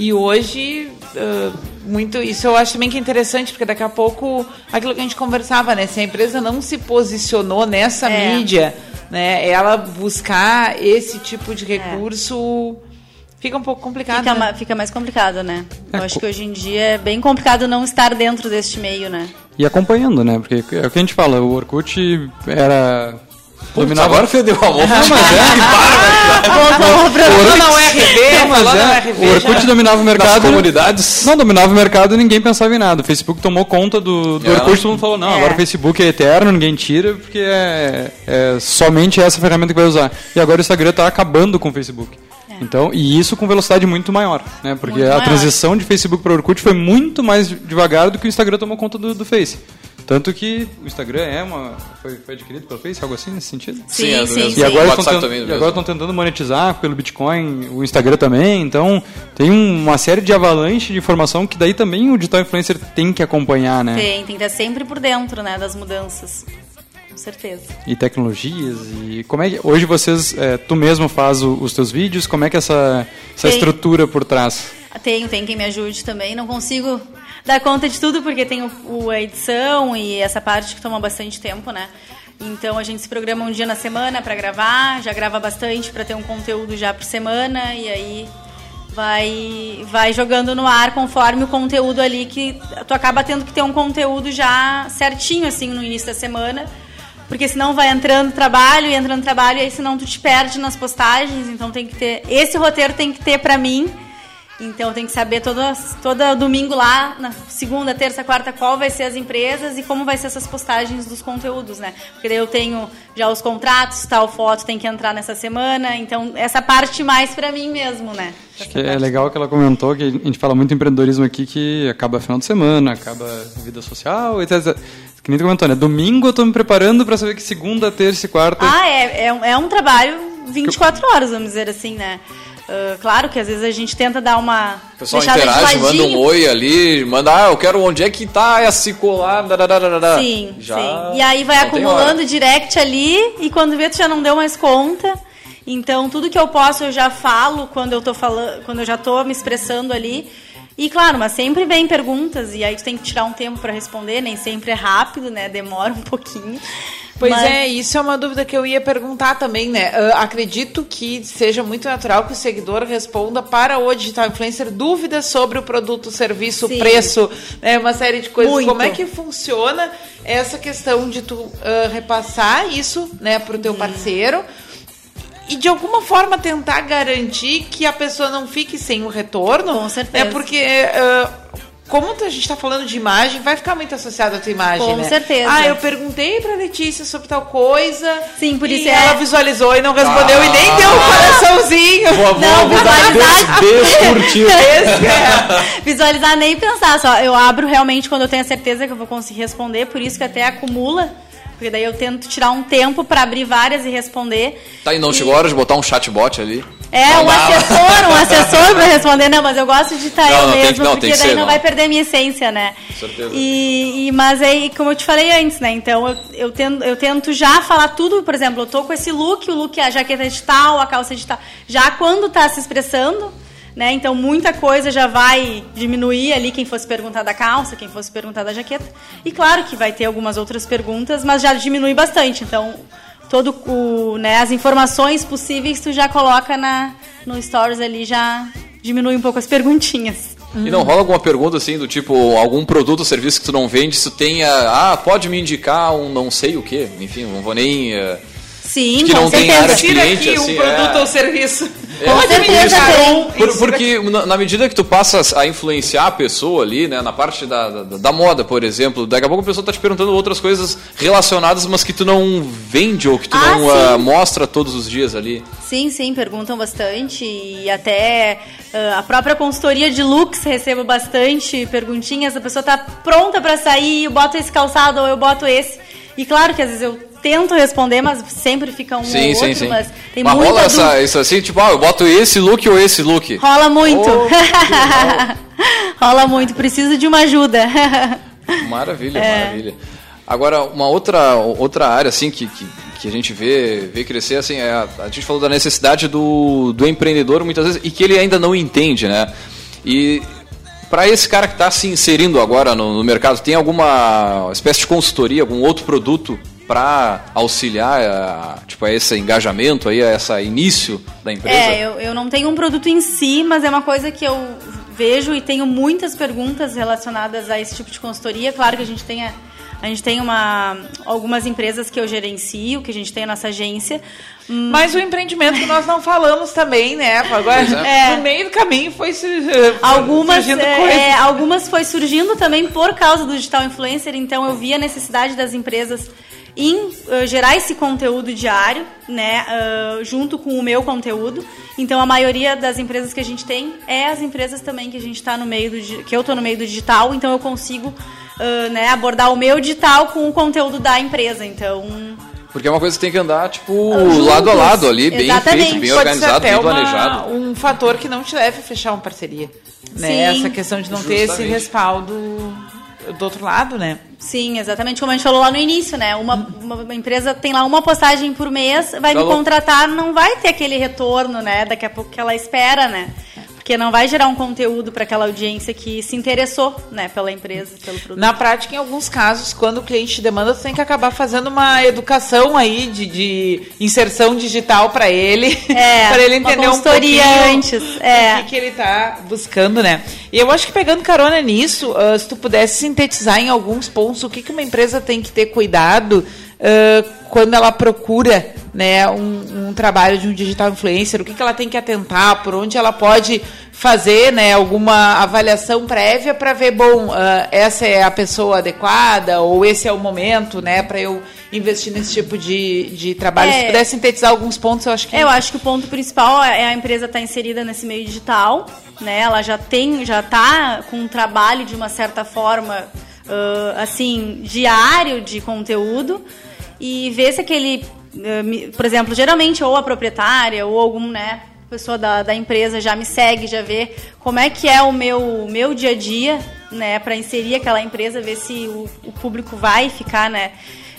E hoje, eh, muito isso eu acho também que é interessante, porque daqui a pouco, aquilo que a gente conversava, né? Se a empresa não se posicionou nessa É. mídia, né? Ela buscar esse tipo de recurso fica um pouco complicado. Fica, né? ma- fica mais complicado, né? Eu É, acho co- que hoje em dia é bem complicado não estar dentro deste meio, né? E acompanhando, né? Porque é o que a gente fala, o Orkut era Dominava... Agora fedeu a mão. Não, mas é. Pra na URV, não, mas é. O Orkut dominava o mercado. comunidades. Não, dominava o mercado e ninguém pensava em nada. O Facebook tomou conta do, do é. Orkut todo mundo falou, não, é. agora o Facebook é eterno, ninguém tira, porque é, é somente essa ferramenta que vai usar. E agora o Instagram está acabando com o Facebook. É. Então, e isso com velocidade muito maior, né? Porque muito a maior. transição de Facebook para Orkut foi muito mais devagar do que o Instagram tomou conta do, do Face. Tanto que o Instagram é uma. Foi, foi adquirido pelo Face, algo assim nesse sentido? Sim, sim. É sim, e agora estão tentando monetizar pelo Bitcoin, o Instagram também. Então tem uma série de avalanche de informação que daí também o digital influencer tem que acompanhar, né? Tem, tem que estar sempre por dentro, né, das mudanças. Com certeza. E tecnologias e como é que hoje vocês, é, tu mesmo faz o, os teus vídeos? Como é que é essa essa tem, estrutura por trás? Tenho, tem quem me ajude também. Não consigo dar conta de tudo, porque tem o, o, a edição e essa parte que toma bastante tempo, né? Então a gente se programa um dia na semana para gravar, já grava bastante para ter um conteúdo já por semana e aí vai vai jogando no ar conforme o conteúdo ali que tu acaba tendo que ter um conteúdo já certinho assim no início da semana. Porque senão vai entrando trabalho e entrando trabalho e aí senão tu te perde nas postagens, então tem que ter esse roteiro tem que ter para mim então tem que saber todo, todo domingo lá, na segunda, terça, quarta, qual vai ser as empresas e como vai ser essas postagens dos conteúdos, né? Porque daí eu tenho já os contratos, tal foto tem que entrar nessa semana, então essa parte mais para mim mesmo, né? Acho que é legal que ela comentou que a gente fala muito em empreendedorismo aqui que acaba final de semana, acaba vida social, etc. Que nem tu comentou, né? Domingo eu tô me preparando para saber que segunda, terça e quarta. Ah, é, é, é um trabalho 24 horas, vamos dizer assim, né? Uh, claro que às vezes a gente tenta dar uma. O pessoal interage, manda um oi ali, manda, ah, eu quero onde é que tá essa colar. Sim, já sim. E aí vai acumulando direct ali e quando vê, tu já não deu mais conta. Então tudo que eu posso eu já falo quando eu tô falando, quando eu já tô me expressando ali. E claro, mas sempre vem perguntas e aí tu tem que tirar um tempo para responder, nem sempre é rápido, né? Demora um pouquinho. Pois Mas... é, isso é uma dúvida que eu ia perguntar também, né? Uh, acredito que seja muito natural que o seguidor responda para o digital influencer dúvidas sobre o produto, serviço, o preço, né? uma série de coisas. Muito. Como é que funciona essa questão de tu uh, repassar isso, né, para o teu hum. parceiro? e de alguma forma tentar garantir que a pessoa não fique sem o retorno. Com certeza. É porque uh, como a gente está falando de imagem, vai ficar muito associado à tua imagem, Com né? certeza. Ah, eu perguntei pra Letícia sobre tal coisa. Sim, por isso e é... ela visualizou e não respondeu ah. e nem deu um coraçãozinho. Vou, não, visualizar. Descurtiu. é. Visualizar nem pensar, só eu abro realmente quando eu tenho a certeza que eu vou conseguir responder, por isso que até acumula porque daí eu tento tirar um tempo para abrir várias e responder. Tá, e não e... chegou a hora de botar um chatbot ali? É, um assessor, um assessor para responder, não, mas eu gosto de estar eu mesmo, que, não, porque daí ser, não, não, vai perder a minha essência, né? Com certeza. E, e, mas aí, como eu te falei antes, né? Então eu, eu, tento, eu tento já falar tudo, por exemplo, eu tô com esse look, o look é a jaqueta de tal, a calça de tal. Já quando tá se expressando, né? Então muita coisa já vai diminuir ali quem fosse perguntar da calça, quem fosse perguntar da jaqueta. E claro que vai ter algumas outras perguntas, mas já diminui bastante. Então todo o, né, as informações possíveis tu já coloca na no stories ali já diminui um pouco as perguntinhas. E não rola alguma pergunta assim do tipo, algum produto ou serviço que tu não vende, se tu tenha, ah, pode me indicar um não sei o que, enfim, não vou nem uh, Sim, que não tem área de cliente, aqui assim, um produto é... ou serviço. Com certeza tem. Por, porque na medida que tu passas a influenciar a pessoa ali, né, na parte da, da, da, moda, por exemplo, daqui a pouco a pessoa tá te perguntando outras coisas relacionadas, mas que tu não vende ou que tu ah, não uh, mostra todos os dias ali. Sim, sim, perguntam bastante e até uh, a própria consultoria de looks recebo bastante perguntinhas. A pessoa tá pronta para sair, eu boto esse calçado ou eu boto esse. E claro que às vezes eu tento responder, mas sempre fica um sim, ou sim, outro, sim. mas tem mas muita rola essa, isso assim, tipo, ah, eu boto esse look ou esse look? Rola muito. Oh, rola muito, preciso de uma ajuda. maravilha, é. maravilha. Agora, uma outra, outra área, assim, que, que, que, a gente vê, vê crescer, assim, é a, a gente falou da necessidade do, do empreendedor, muitas vezes, e que ele ainda não entende, né? E para esse cara que está se inserindo agora no, no, mercado, tem alguma espécie de consultoria, algum outro produto para auxiliar a, tipo, a esse engajamento, aí, a esse início da empresa? É, eu, eu não tenho um produto em si, mas é uma coisa que eu vejo e tenho muitas perguntas relacionadas a esse tipo de consultoria. Claro que a gente tem a, A gente tem uma, algumas empresas que eu gerencio, que a gente tem a nossa agência. Mas o empreendimento que nós não falamos também, né? Agora, É. no meio do caminho foi su- Algumas, surgindo é, é, algumas foi surgindo também por causa do digital influencer, então eu vi a necessidade das empresas em eh, gerar esse conteúdo diário, né, ah, junto com o meu conteúdo. Então a maioria das empresas que a gente tem é as empresas também que a gente está no meio do que eu estou no meio do digital, então eu consigo ah, né, abordar o meu digital com o conteúdo da empresa. Então Porque é uma coisa que tem que andar, tipo, Juntos. lado a lado ali, bem Exatamente. feito, bem Pode ser organizado, bem uma- planejado. um fator que não te leve a fechar uma parceria. Né? Sim. Essa questão de não ter esse Justamente. respaldo do outro lado, né? Sim, exatamente como a gente falou lá no início, né? Uma, uma- uma empresa tem lá uma postagem por mês, vai me Falou. contratar, não vai ter aquele retorno, né? Daqui a pouco que ela espera, né? Porque não vai gerar um conteúdo para aquela audiência que se interessou, né, pela empresa, pelo produto. Na prática, em alguns casos, quando o cliente te demanda, tu tem que acabar fazendo uma educação aí de, de inserção digital para ele, É, para ele entender um pouquinho antes, é. o que, que ele tá buscando, né? E eu acho que pegando carona nisso, ah, se tu pudesse sintetizar em alguns pontos o que, que uma empresa tem que ter cuidado ah, quando ela procura né, um, um trabalho de um digital influencer, o que, que ela tem que atentar, por onde ela pode fazer né, alguma avaliação prévia para ver, bom, ah, essa é a pessoa adequada ou esse é o momento né, para eu investir nesse tipo de, de trabalho. É. Se pudesse sintetizar alguns pontos, eu acho que. Eu acho que o ponto principal é a empresa estar inserida nesse meio digital, né? Ela já tem, já está com um trabalho de uma certa forma, ah, assim, diário de conteúdo e ver se aquele, por exemplo, geralmente ou a proprietária ou algum, né? Pessoa da, da empresa já me segue, já vê como é que é o meu, meu dia a dia, né? Para inserir aquela empresa, ver se o, o público vai ficar, né?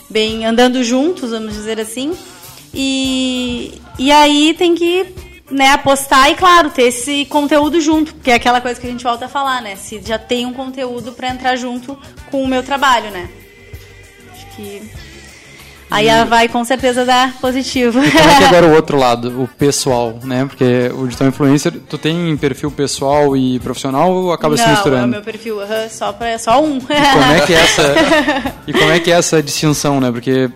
Bem andando juntos, vamos dizer assim. E, e aí tem que né, apostar e, claro, ter esse conteúdo junto, que é aquela coisa que a gente volta a falar, né? Se já tem um conteúdo para entrar junto com o meu trabalho, né? Acho que. Aí ela vai com certeza dar positivo. Como é que é agora o outro lado, o pessoal, né? Porque o digital influencer, tu tem perfil pessoal e profissional ou acaba se Não, é misturando? meu perfil, aham, só, pra, só um. E como é que é essa e como é que é essa distinção, né? Porque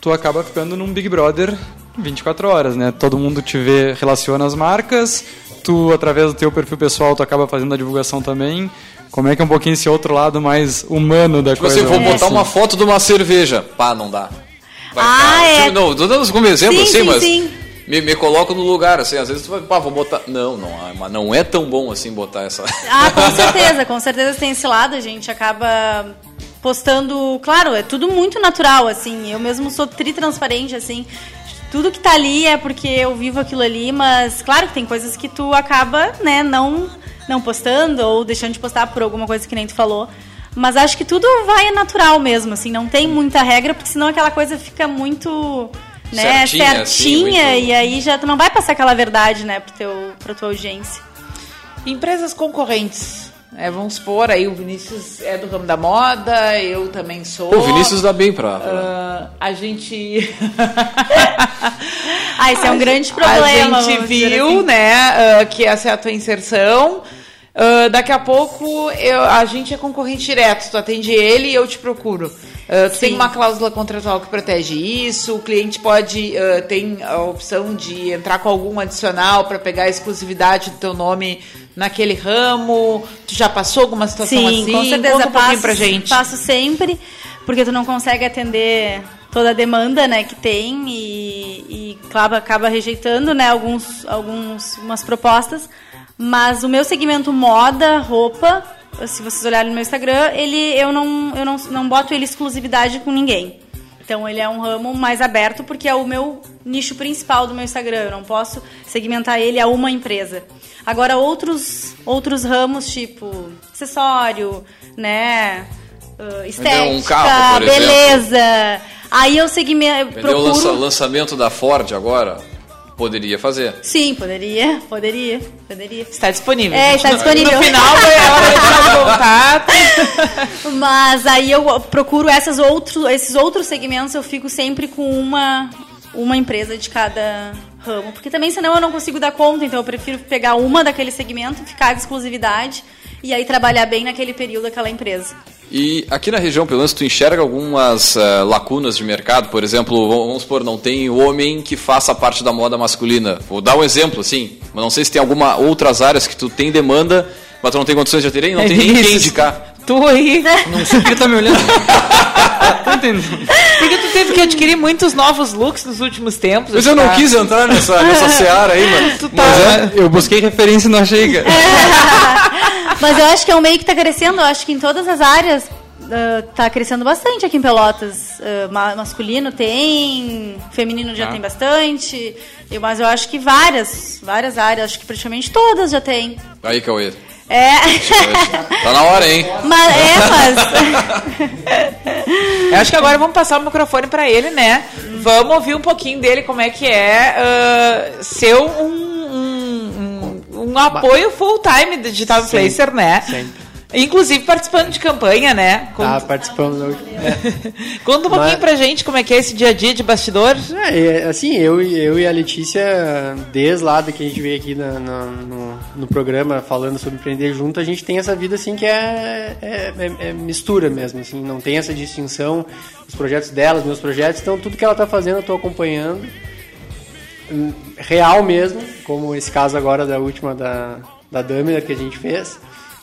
tu acaba ficando num Big Brother 24 horas, né? Todo mundo te vê, relaciona as marcas, tu através do teu perfil pessoal tu acaba fazendo a divulgação também. Como é que é um pouquinho esse outro lado mais humano da Tipo coisa? assim, vou vamos botar uma assim? foto de uma cerveja. Pá, não dá. Vai Ah, é. Tipo, Não, tô dando como exemplo, Sim, assim, sim, mas sim. Me, me coloco no lugar, assim, às vezes tu vai, pá, vou botar. Não, não, mas não é tão bom assim botar essa. Ah, com certeza, com certeza tem esse lado, a gente acaba postando, claro, é tudo muito natural, assim, eu mesmo sou tri-transparente, assim, tudo que tá ali é porque eu vivo aquilo ali, mas claro que tem coisas que tu acaba, né, não, não postando ou deixando de postar por alguma coisa que nem tu falou, mas acho que tudo vai natural mesmo, assim, não tem muita regra, porque senão aquela coisa fica muito... Né, Certinha, certinha, assim, muito- e aí já tu não vai passar aquela verdade, né, pro teu, pra tua audiência. Empresas concorrentes. É, vamos supor, aí o Vinícius é do ramo da moda, eu também sou. O Vinícius dá bem pra. Ah, a gente. Ah, esse é um grande problema. A gente viu, assim. né, ah, que essa é a tua inserção. Ah, daqui a pouco eu- a gente é concorrente direto, tu atende ele e eu te procuro. Ah, tu tem uma cláusula contratual que protege isso, o cliente pode ah, tem a opção de entrar com algum adicional para pegar a exclusividade do teu nome naquele ramo. Tu já passou alguma situação Sim, assim? com certeza. Conta um pouquinho passo, pra gente. Passo sempre, porque tu não consegue atender toda a demanda né, que tem e, e claro, acaba rejeitando né, alguns, alguns, umas propostas. Mas o meu segmento moda, roupa, se vocês olharem no meu Instagram, ele, eu, não, eu não, não boto ele exclusividade com ninguém. Então ele é um ramo mais aberto porque é o meu nicho principal do meu Instagram. Eu não posso segmentar ele a uma empresa. Agora outros outros ramos tipo acessório, né, uh, estética, um carro, por exemplo. beleza. Aí eu segmento Entendeu? O lança- procuro. lançamento da Ford agora. Poderia fazer. Sim, poderia, poderia, poderia. Está disponível. É, está No- disponível. No final ela contato. Mas aí eu procuro essas outros, esses outros segmentos, eu fico sempre com uma, uma empresa de cada ramo. Porque também, senão, eu não consigo dar conta. Então, eu prefiro pegar uma daquele segmento, ficar de exclusividade e aí trabalhar bem naquele período daquela empresa. E aqui na região, pelo menos, tu enxerga algumas uh, lacunas de mercado? Por exemplo, vamos supor, não tem homem que faça parte da moda masculina. Vou dar um exemplo, assim, mas não sei se tem alguma outras áreas que tu tem demanda, mas tu não tem condições de atender e não É tem nem isso. quem indicar. Tu aí. Não sei porque tá me olhando. Tá entendendo? Porque tu teve que adquirir muitos novos looks nos últimos tempos. Mas eu não tá? quis entrar nessa, nessa seara aí, mano. Tu tá. Mas é, eu busquei referência e não achei, cara. Mas eu acho que é um meio que está crescendo, eu acho que em todas as áreas está crescendo bastante aqui em Pelotas. Ah, ma- masculino tem, feminino já Tá. tem bastante, eu- mas eu acho que várias, várias áreas, acho que praticamente todas já tem. Aí, Cauê. É. Tá na hora, hein? mas, é, mas. Eu acho que agora vamos passar o microfone pra ele, né? Vamos ouvir um pouquinho dele, como é que é ah, ser um, um, um- um apoio full-time do Digital Influencer, né? sempre. Inclusive participando de campanha, né? Conta, participando da última. conta um pouquinho Mas- pra gente como é que é esse dia a dia de bastidor. É, é, assim, eu, e- eu e a Letícia, desde lá que a gente veio aqui na- na- no, no programa falando sobre empreender junto, a gente tem essa vida assim que é, é, é- é mistura mesmo, assim, não tem essa distinção, os projetos dela, os meus projetos, então tudo que ela tá fazendo eu tô acompanhando, Hum, real mesmo, como esse caso agora da última da, da Damer que a gente fez.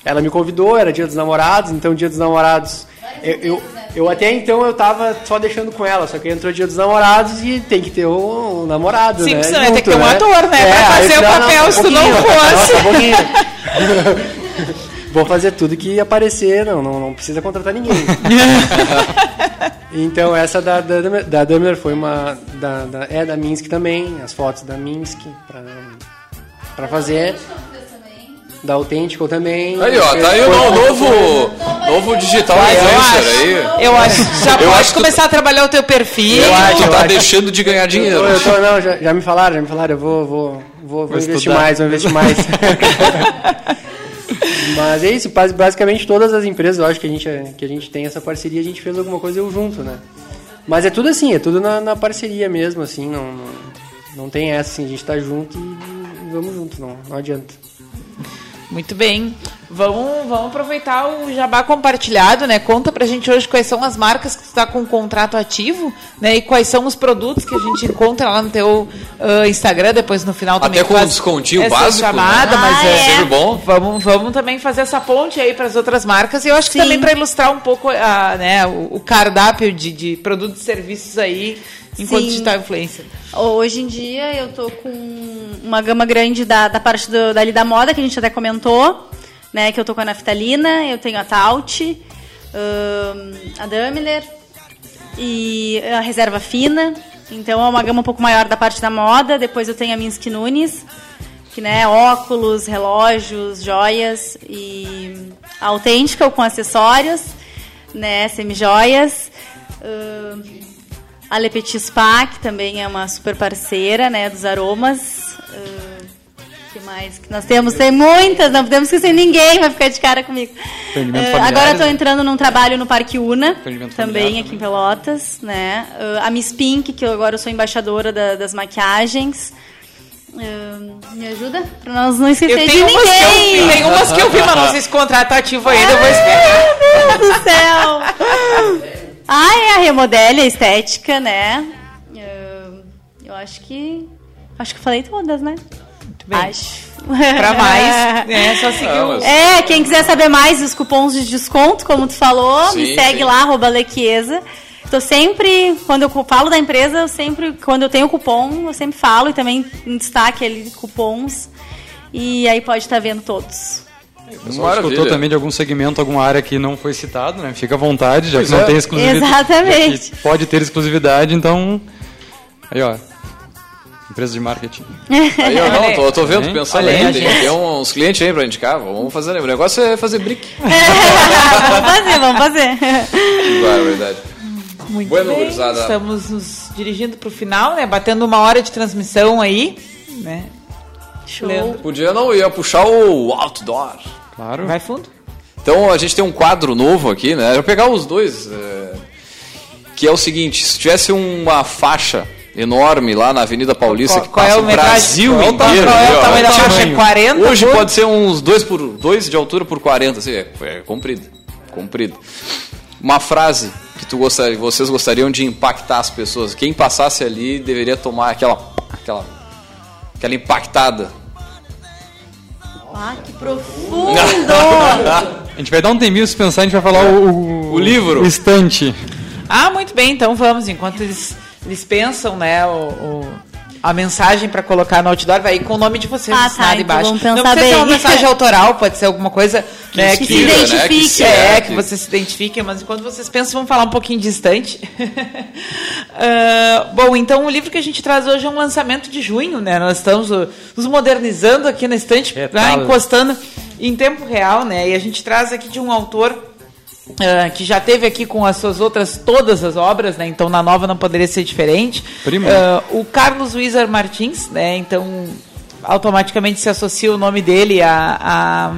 Ela me convidou, era dia dos namorados, então dia dos namorados. Eu, eu, eu até então eu tava só deixando com ela, só que entrou dia dos namorados e tem que ter um, namorado, Sim, né? ia ter que ter um ator, né, pra aí fazer o falei, papel, "Ah, se tu não fosse." nossa, um. Vou fazer tudo que aparecer, não, não, não precisa contratar ninguém. Então essa da, da, da Daimler foi uma. Da, da- é da Minsk também, as fotos da Minsk pra, pra fazer. Da Autêntico também. Aí, ó, tá aí o novo, novo digital eu influencer acho, aí. eu acho que já Eu pode acho que tu- começar a trabalhar o teu perfil. Eu acho que eu tu tá acho. deixando de ganhar dinheiro. Eu tô, não, já, já me falaram, já me falaram, eu vou, vou, vou, vou investir estudar. mais, vou investir mais. Mas é isso, bas- basicamente todas as empresas, eu acho que a gente, que a gente tem essa parceria, a gente fez alguma coisa eu junto, né? Mas é tudo assim, é tudo na, na parceria mesmo, assim, não, não, não tem essa, assim, a gente tá junto e, e vamos junto, não, não adianta. Muito bem. Vamos, vamos aproveitar o jabá compartilhado, né? Conta pra gente hoje quais são as marcas que tu tá com contrato ativo, né? E quais são os produtos que a gente encontra lá no teu ah, Instagram, depois no final também. Até com um faz descontinho essa básico, chamada, né? mas Ah, é, é. Sempre bom. Vamos, vamos também fazer essa ponte aí para as outras marcas. E eu acho que Sim. também para ilustrar um pouco a, né, o, o cardápio de, de produtos e serviços aí enquanto Sim. digital influencer. Hoje em dia eu tô com uma gama grande da, da parte do, dali da moda, que a gente até comentou, né? Que eu tô com a naftalina, eu tenho a Taut, ahn, a Daimler e a reserva fina. Então é uma gama um pouco maior da parte da moda. Depois eu tenho a Minsk Nunes, que né, óculos, relógios, joias e a autêntica com acessórios, né, semijoias. Ahn, a Le Petit Spa, que também é uma super parceira, né, dos aromas. Ah, que mais que nós temos? Tem muitas, não podemos esquecer ninguém, vai ficar de cara comigo. Familiar, agora eu estou né? entrando num trabalho no Parque Una, também familiar aqui em Pelotas, né? Ah, a Miss Pink, que eu agora sou embaixadora da- das maquiagens. Ah, me ajuda? Pra nós não esquecer de que eu, ninguém. tem umas que eu vi, mas não sei se contrato ativo ainda, eu vou esperar. Meu Deus do céu! Ah, é a remodele, a estética, né? Eu, eu acho que. Acho que falei todas, né? Muito bem. Acho. Pra mais, né? Só seguir o... É, quem quiser saber mais dos cupons de desconto, como tu falou, me Sim, segue sim. lá, arroba Lequiesa. Tô sempre, quando eu falo da empresa, eu sempre, quando eu tenho cupom, eu sempre falo e também em destaque ali cupons. E aí pode estar vendo todos. O pessoal Maravilha. escutou também de algum segmento, alguma área que não foi citado, né? Fica à vontade, já Pois que não é. tem exclusividade. Exatamente. Pode ter exclusividade, então. Aí, ó. Empresa de marketing. Aí, ó, não, tô, tô vendo, Hein? pensando Olha aí, aí, tem, gente. tem uns clientes aí pra indicar, vamos fazer, o negócio é fazer brick. vamos fazer, vamos fazer. Claro, verdade. Muito Bueno, bem, gurizada. estamos nos dirigindo para o final, né? Batendo uma hora de transmissão aí, né? Show. Leandro, Podia não, ia puxar o outdoor. Claro. vai fundo? Então a gente tem um quadro novo aqui, né? Eu vou pegar os dois. é, que é o seguinte: se tivesse uma faixa enorme lá na Avenida Paulista Qual- que qual é passa o o? Brasil Qual é o inteiro. tamanho? ali, ó. Qual é o tamanho da faixa? É 40 Hoje por- pode ser uns 2 por 2 de altura por 40, assim, é, é comprido, comprido. Uma frase que tu gostaria, vocês gostariam de impactar as pessoas. Quem passasse ali deveria tomar aquela aquela aquela impactada. Ah, que profundo! A gente vai dar um tempinho se pensar, a gente vai falar o, o, O livro. O estante. Ah, muito bem, então vamos. Enquanto eles, eles pensam, né, o, o- a mensagem para colocar no outdoor, vai ir com o nome de vocês Ah, assinado tá, então embaixo. vamos Não precisa ser uma mensagem autoral, pode ser alguma coisa né, Que que, se identifique. Que se- é, é, que que- vocês se identifiquem, mas enquanto vocês pensam, vamos falar um pouquinho distante. Ah, bom, então o livro que a gente traz hoje é um lançamento de junho, né? Nós estamos uh, nos modernizando aqui na estante, É, né, tá. encostando em tempo real, né? E a gente traz aqui de um autor ah, que já teve aqui com as suas outras todas as obras, né? Então na nova não poderia ser diferente. Ah, o Carlos Wizard Martins, né? Então automaticamente se associa o nome dele a, a,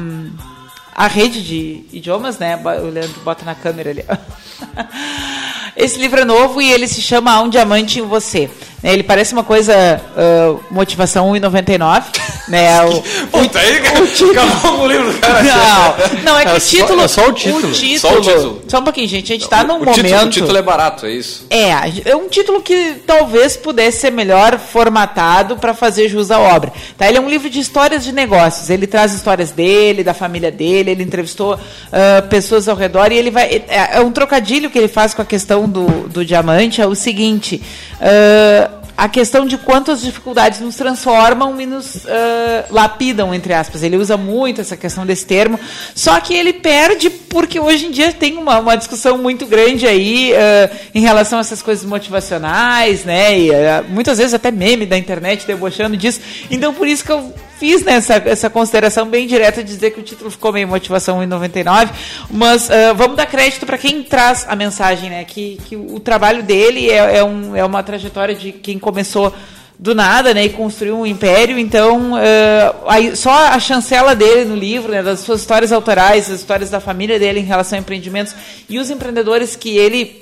a rede de idiomas, né? O Leandro bota na câmera ali. Esse livro é novo e ele se chama um Diamante em Você. Né? Ele parece uma coisa ah, motivação 1,99, né? O, Puta, aí, acabou com o livro, cara. não, não, é que É o só- título. é só o título. Só o título. Só um pouquinho, gente. A gente tá num o, momento. título, o título é barato, é isso. É, é um título que talvez pudesse ser melhor formatado para fazer jus à obra. Tá? Ele é um livro de histórias de negócios. Ele traz histórias dele, da família dele, ele entrevistou ah, pessoas ao redor e ele vai. É, é um trocadilho que ele faz com a questão do, do diamante. É o seguinte. ah, a questão de quanto as dificuldades nos transformam e nos ah, lapidam, entre aspas. Ele usa muito essa questão desse termo, só que ele perde porque hoje em dia tem uma, uma discussão muito grande aí ah, em relação a essas coisas motivacionais, né? E ah, muitas vezes até meme da internet debochando disso. Então por isso que eu fiz né, essa, consideração bem direta de dizer que o título ficou meio motivação em 99, mas ah, vamos dar crédito para quem traz a mensagem, né? Que, que o trabalho dele é, é, um, é uma trajetória de quem começou do nada, né, e construiu um império. Então, ah, aí, só a chancela dele no livro, né, das suas histórias autorais, as histórias da família dele em relação a empreendimentos e os empreendedores que ele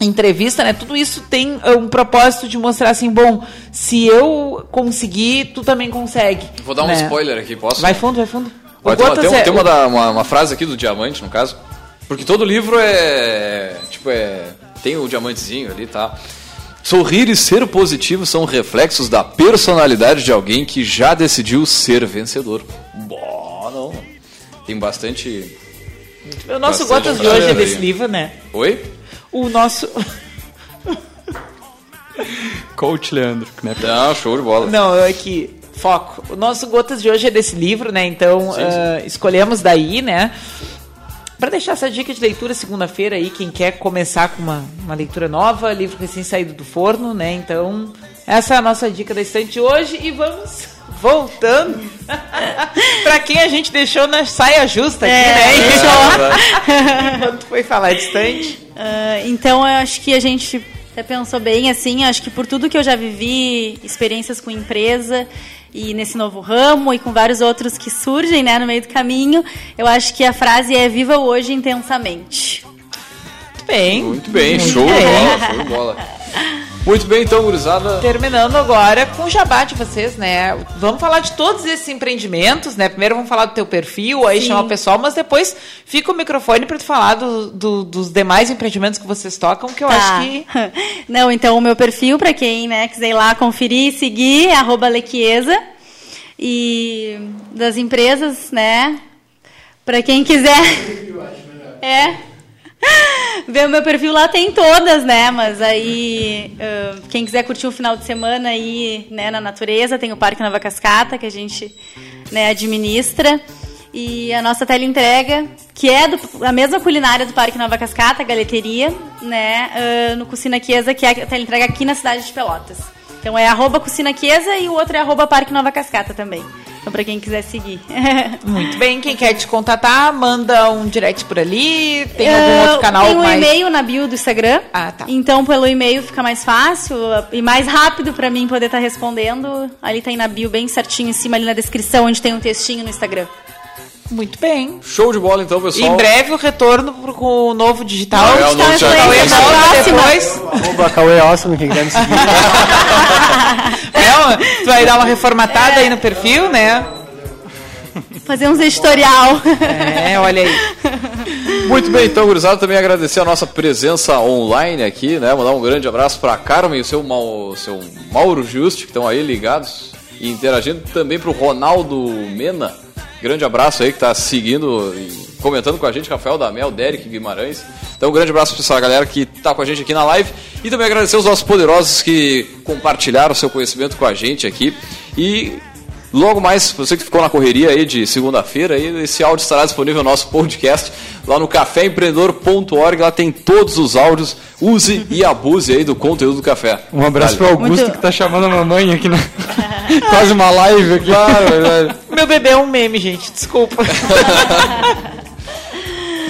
entrevista, né? Tudo isso tem ah, um propósito de mostrar assim, bom, se eu conseguir, tu também consegue. Vou dar um né? spoiler aqui, posso? Vai fundo, vai fundo. Olha, tem, uma, tem, é- tem uma, da- uma- uma frase aqui do diamante, no caso. Porque todo livro é. Tipo, é. Tem o diamantezinho ali, tá? Sorrir e ser positivo são reflexos da personalidade de alguém que já decidiu ser vencedor. Bom, não. Tem bastante. O nosso Bastante Gotas de hoje é desse livro, né? Oi? O nosso. Coach Leandro. Né? Não, show de bola. Não, é que. Foco. O nosso Gotas de hoje é desse livro, né? Então, Sim, sim. ah, escolhemos daí, né? Para deixar essa dica de leitura segunda-feira aí, quem quer começar com uma, uma leitura nova, livro recém saído do forno, né? Então, essa é a nossa dica da estante hoje e vamos voltando para quem a gente deixou na saia justa aqui, É, né? deixou. Enquanto foi falar de estante. Ah, então eu acho que a gente até pensou bem assim, acho que por tudo que eu já vivi, experiências com empresa e nesse novo ramo e com vários outros que surgem né, no meio do caminho, eu acho que a frase é viva hoje intensamente. Muito bem. Muito bem, Muito show de bem. bola, show de bola. Muito bem, então, gurizada. Terminando agora com o jabá de vocês, né? Vamos falar de todos esses empreendimentos, né? Primeiro vamos falar do teu perfil, aí Sim. chamar o pessoal, mas depois fica o microfone para tu falar do- do- dos demais empreendimentos que vocês tocam, que eu Tá. acho que Não, então o meu perfil, para quem né, quiser ir lá conferir e seguir, é arroba Lequiesa. E das empresas, né? Para quem quiser. É. Ver o meu perfil lá tem todas, né? Mas aí, ah, quem quiser curtir um final de semana aí, né, na natureza, tem o Parque Nova Cascata, que a gente né, administra. E a nossa teleentrega, que é do- a mesma culinária do Parque Nova Cascata, galeteria, né? ah, no Cucina Chiesa, que é a teleentrega aqui na cidade de Pelotas. Então é arroba Cucina Chiesa e o outro é arroba Parque Nova Cascata também. Então pra quem quiser seguir. muito bem. Quem quer te contatar, manda um direct por ali. Tem algum Eu outro canal Tem um mais... e-mail na bio do Instagram. Ah, tá. Então, pelo e-mail fica mais fácil e mais rápido pra mim poder estar respondendo. Ali tem na bio bem certinho em cima, ali na descrição, onde tem um textinho no Instagram. Muito bem. Show de bola então, pessoal. Em breve o retorno pro, com o novo digital. Ah, é, o novo digital. Cauê próxima. depois. Arroba Cauê Awesome, quem quiser me seguir. Não, tu vai dar uma reformatada aí no perfil, né? Fazer uns editorial. É, olha aí. Muito bem, então, gurizada, também agradecer a nossa presença online aqui, né? Mandar um grande abraço para a Carmen e o seu, Mau, seu Mauro Juste, que estão aí ligados e interagindo. Também para o Ronaldo Mena, grande abraço aí que está seguindo e comentando com a gente, Rafael Damel, Derek Guimarães. Então, um grande abraço para essa galera que está com a gente aqui na live. E também agradecer os nossos poderosos que compartilharam o seu conhecimento com a gente aqui. E Logo mais, você que ficou na correria aí de segunda-feira, aí, esse áudio estará disponível no nosso podcast lá no caféempreendedor.org. Lá tem todos os áudios. Use e abuse aí do conteúdo do café. Um abraço Vale. pro Augusto Muito- que tá chamando a mamãe aqui na. Quase uma live aqui. Claro, verdade. Meu bebê é um meme, gente. Desculpa.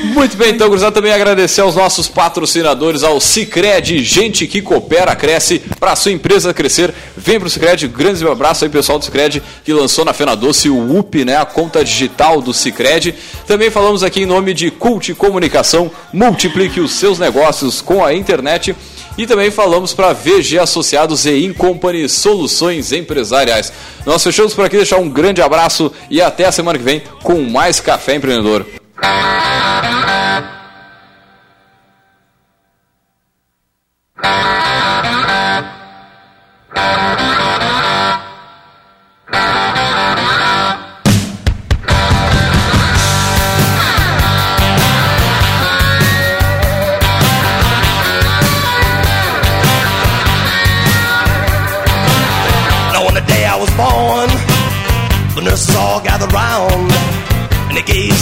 Muito bem, então, Cruzado, também agradecer aos nossos patrocinadores, ao Cicred, gente que coopera, cresce, para a sua empresa crescer. Vem pro Cicred, grande abraço aí, pessoal do Cicred, que lançou na Fena Doce o UP, né, a conta digital do Cicred. Também falamos aqui em nome de Cult Comunicação, multiplique os seus negócios com a internet. E também falamos para VG Associados e Incompany Soluções Empresariais. Nós fechamos por aqui, deixar um grande abraço e até a semana que vem com mais Café Empreendedor. you.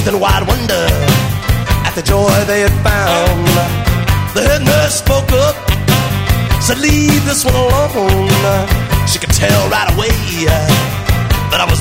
Gazed in wide wonder at the joy they had found. The head nurse spoke up, said, "Leave this one alone." She could tell right away that I was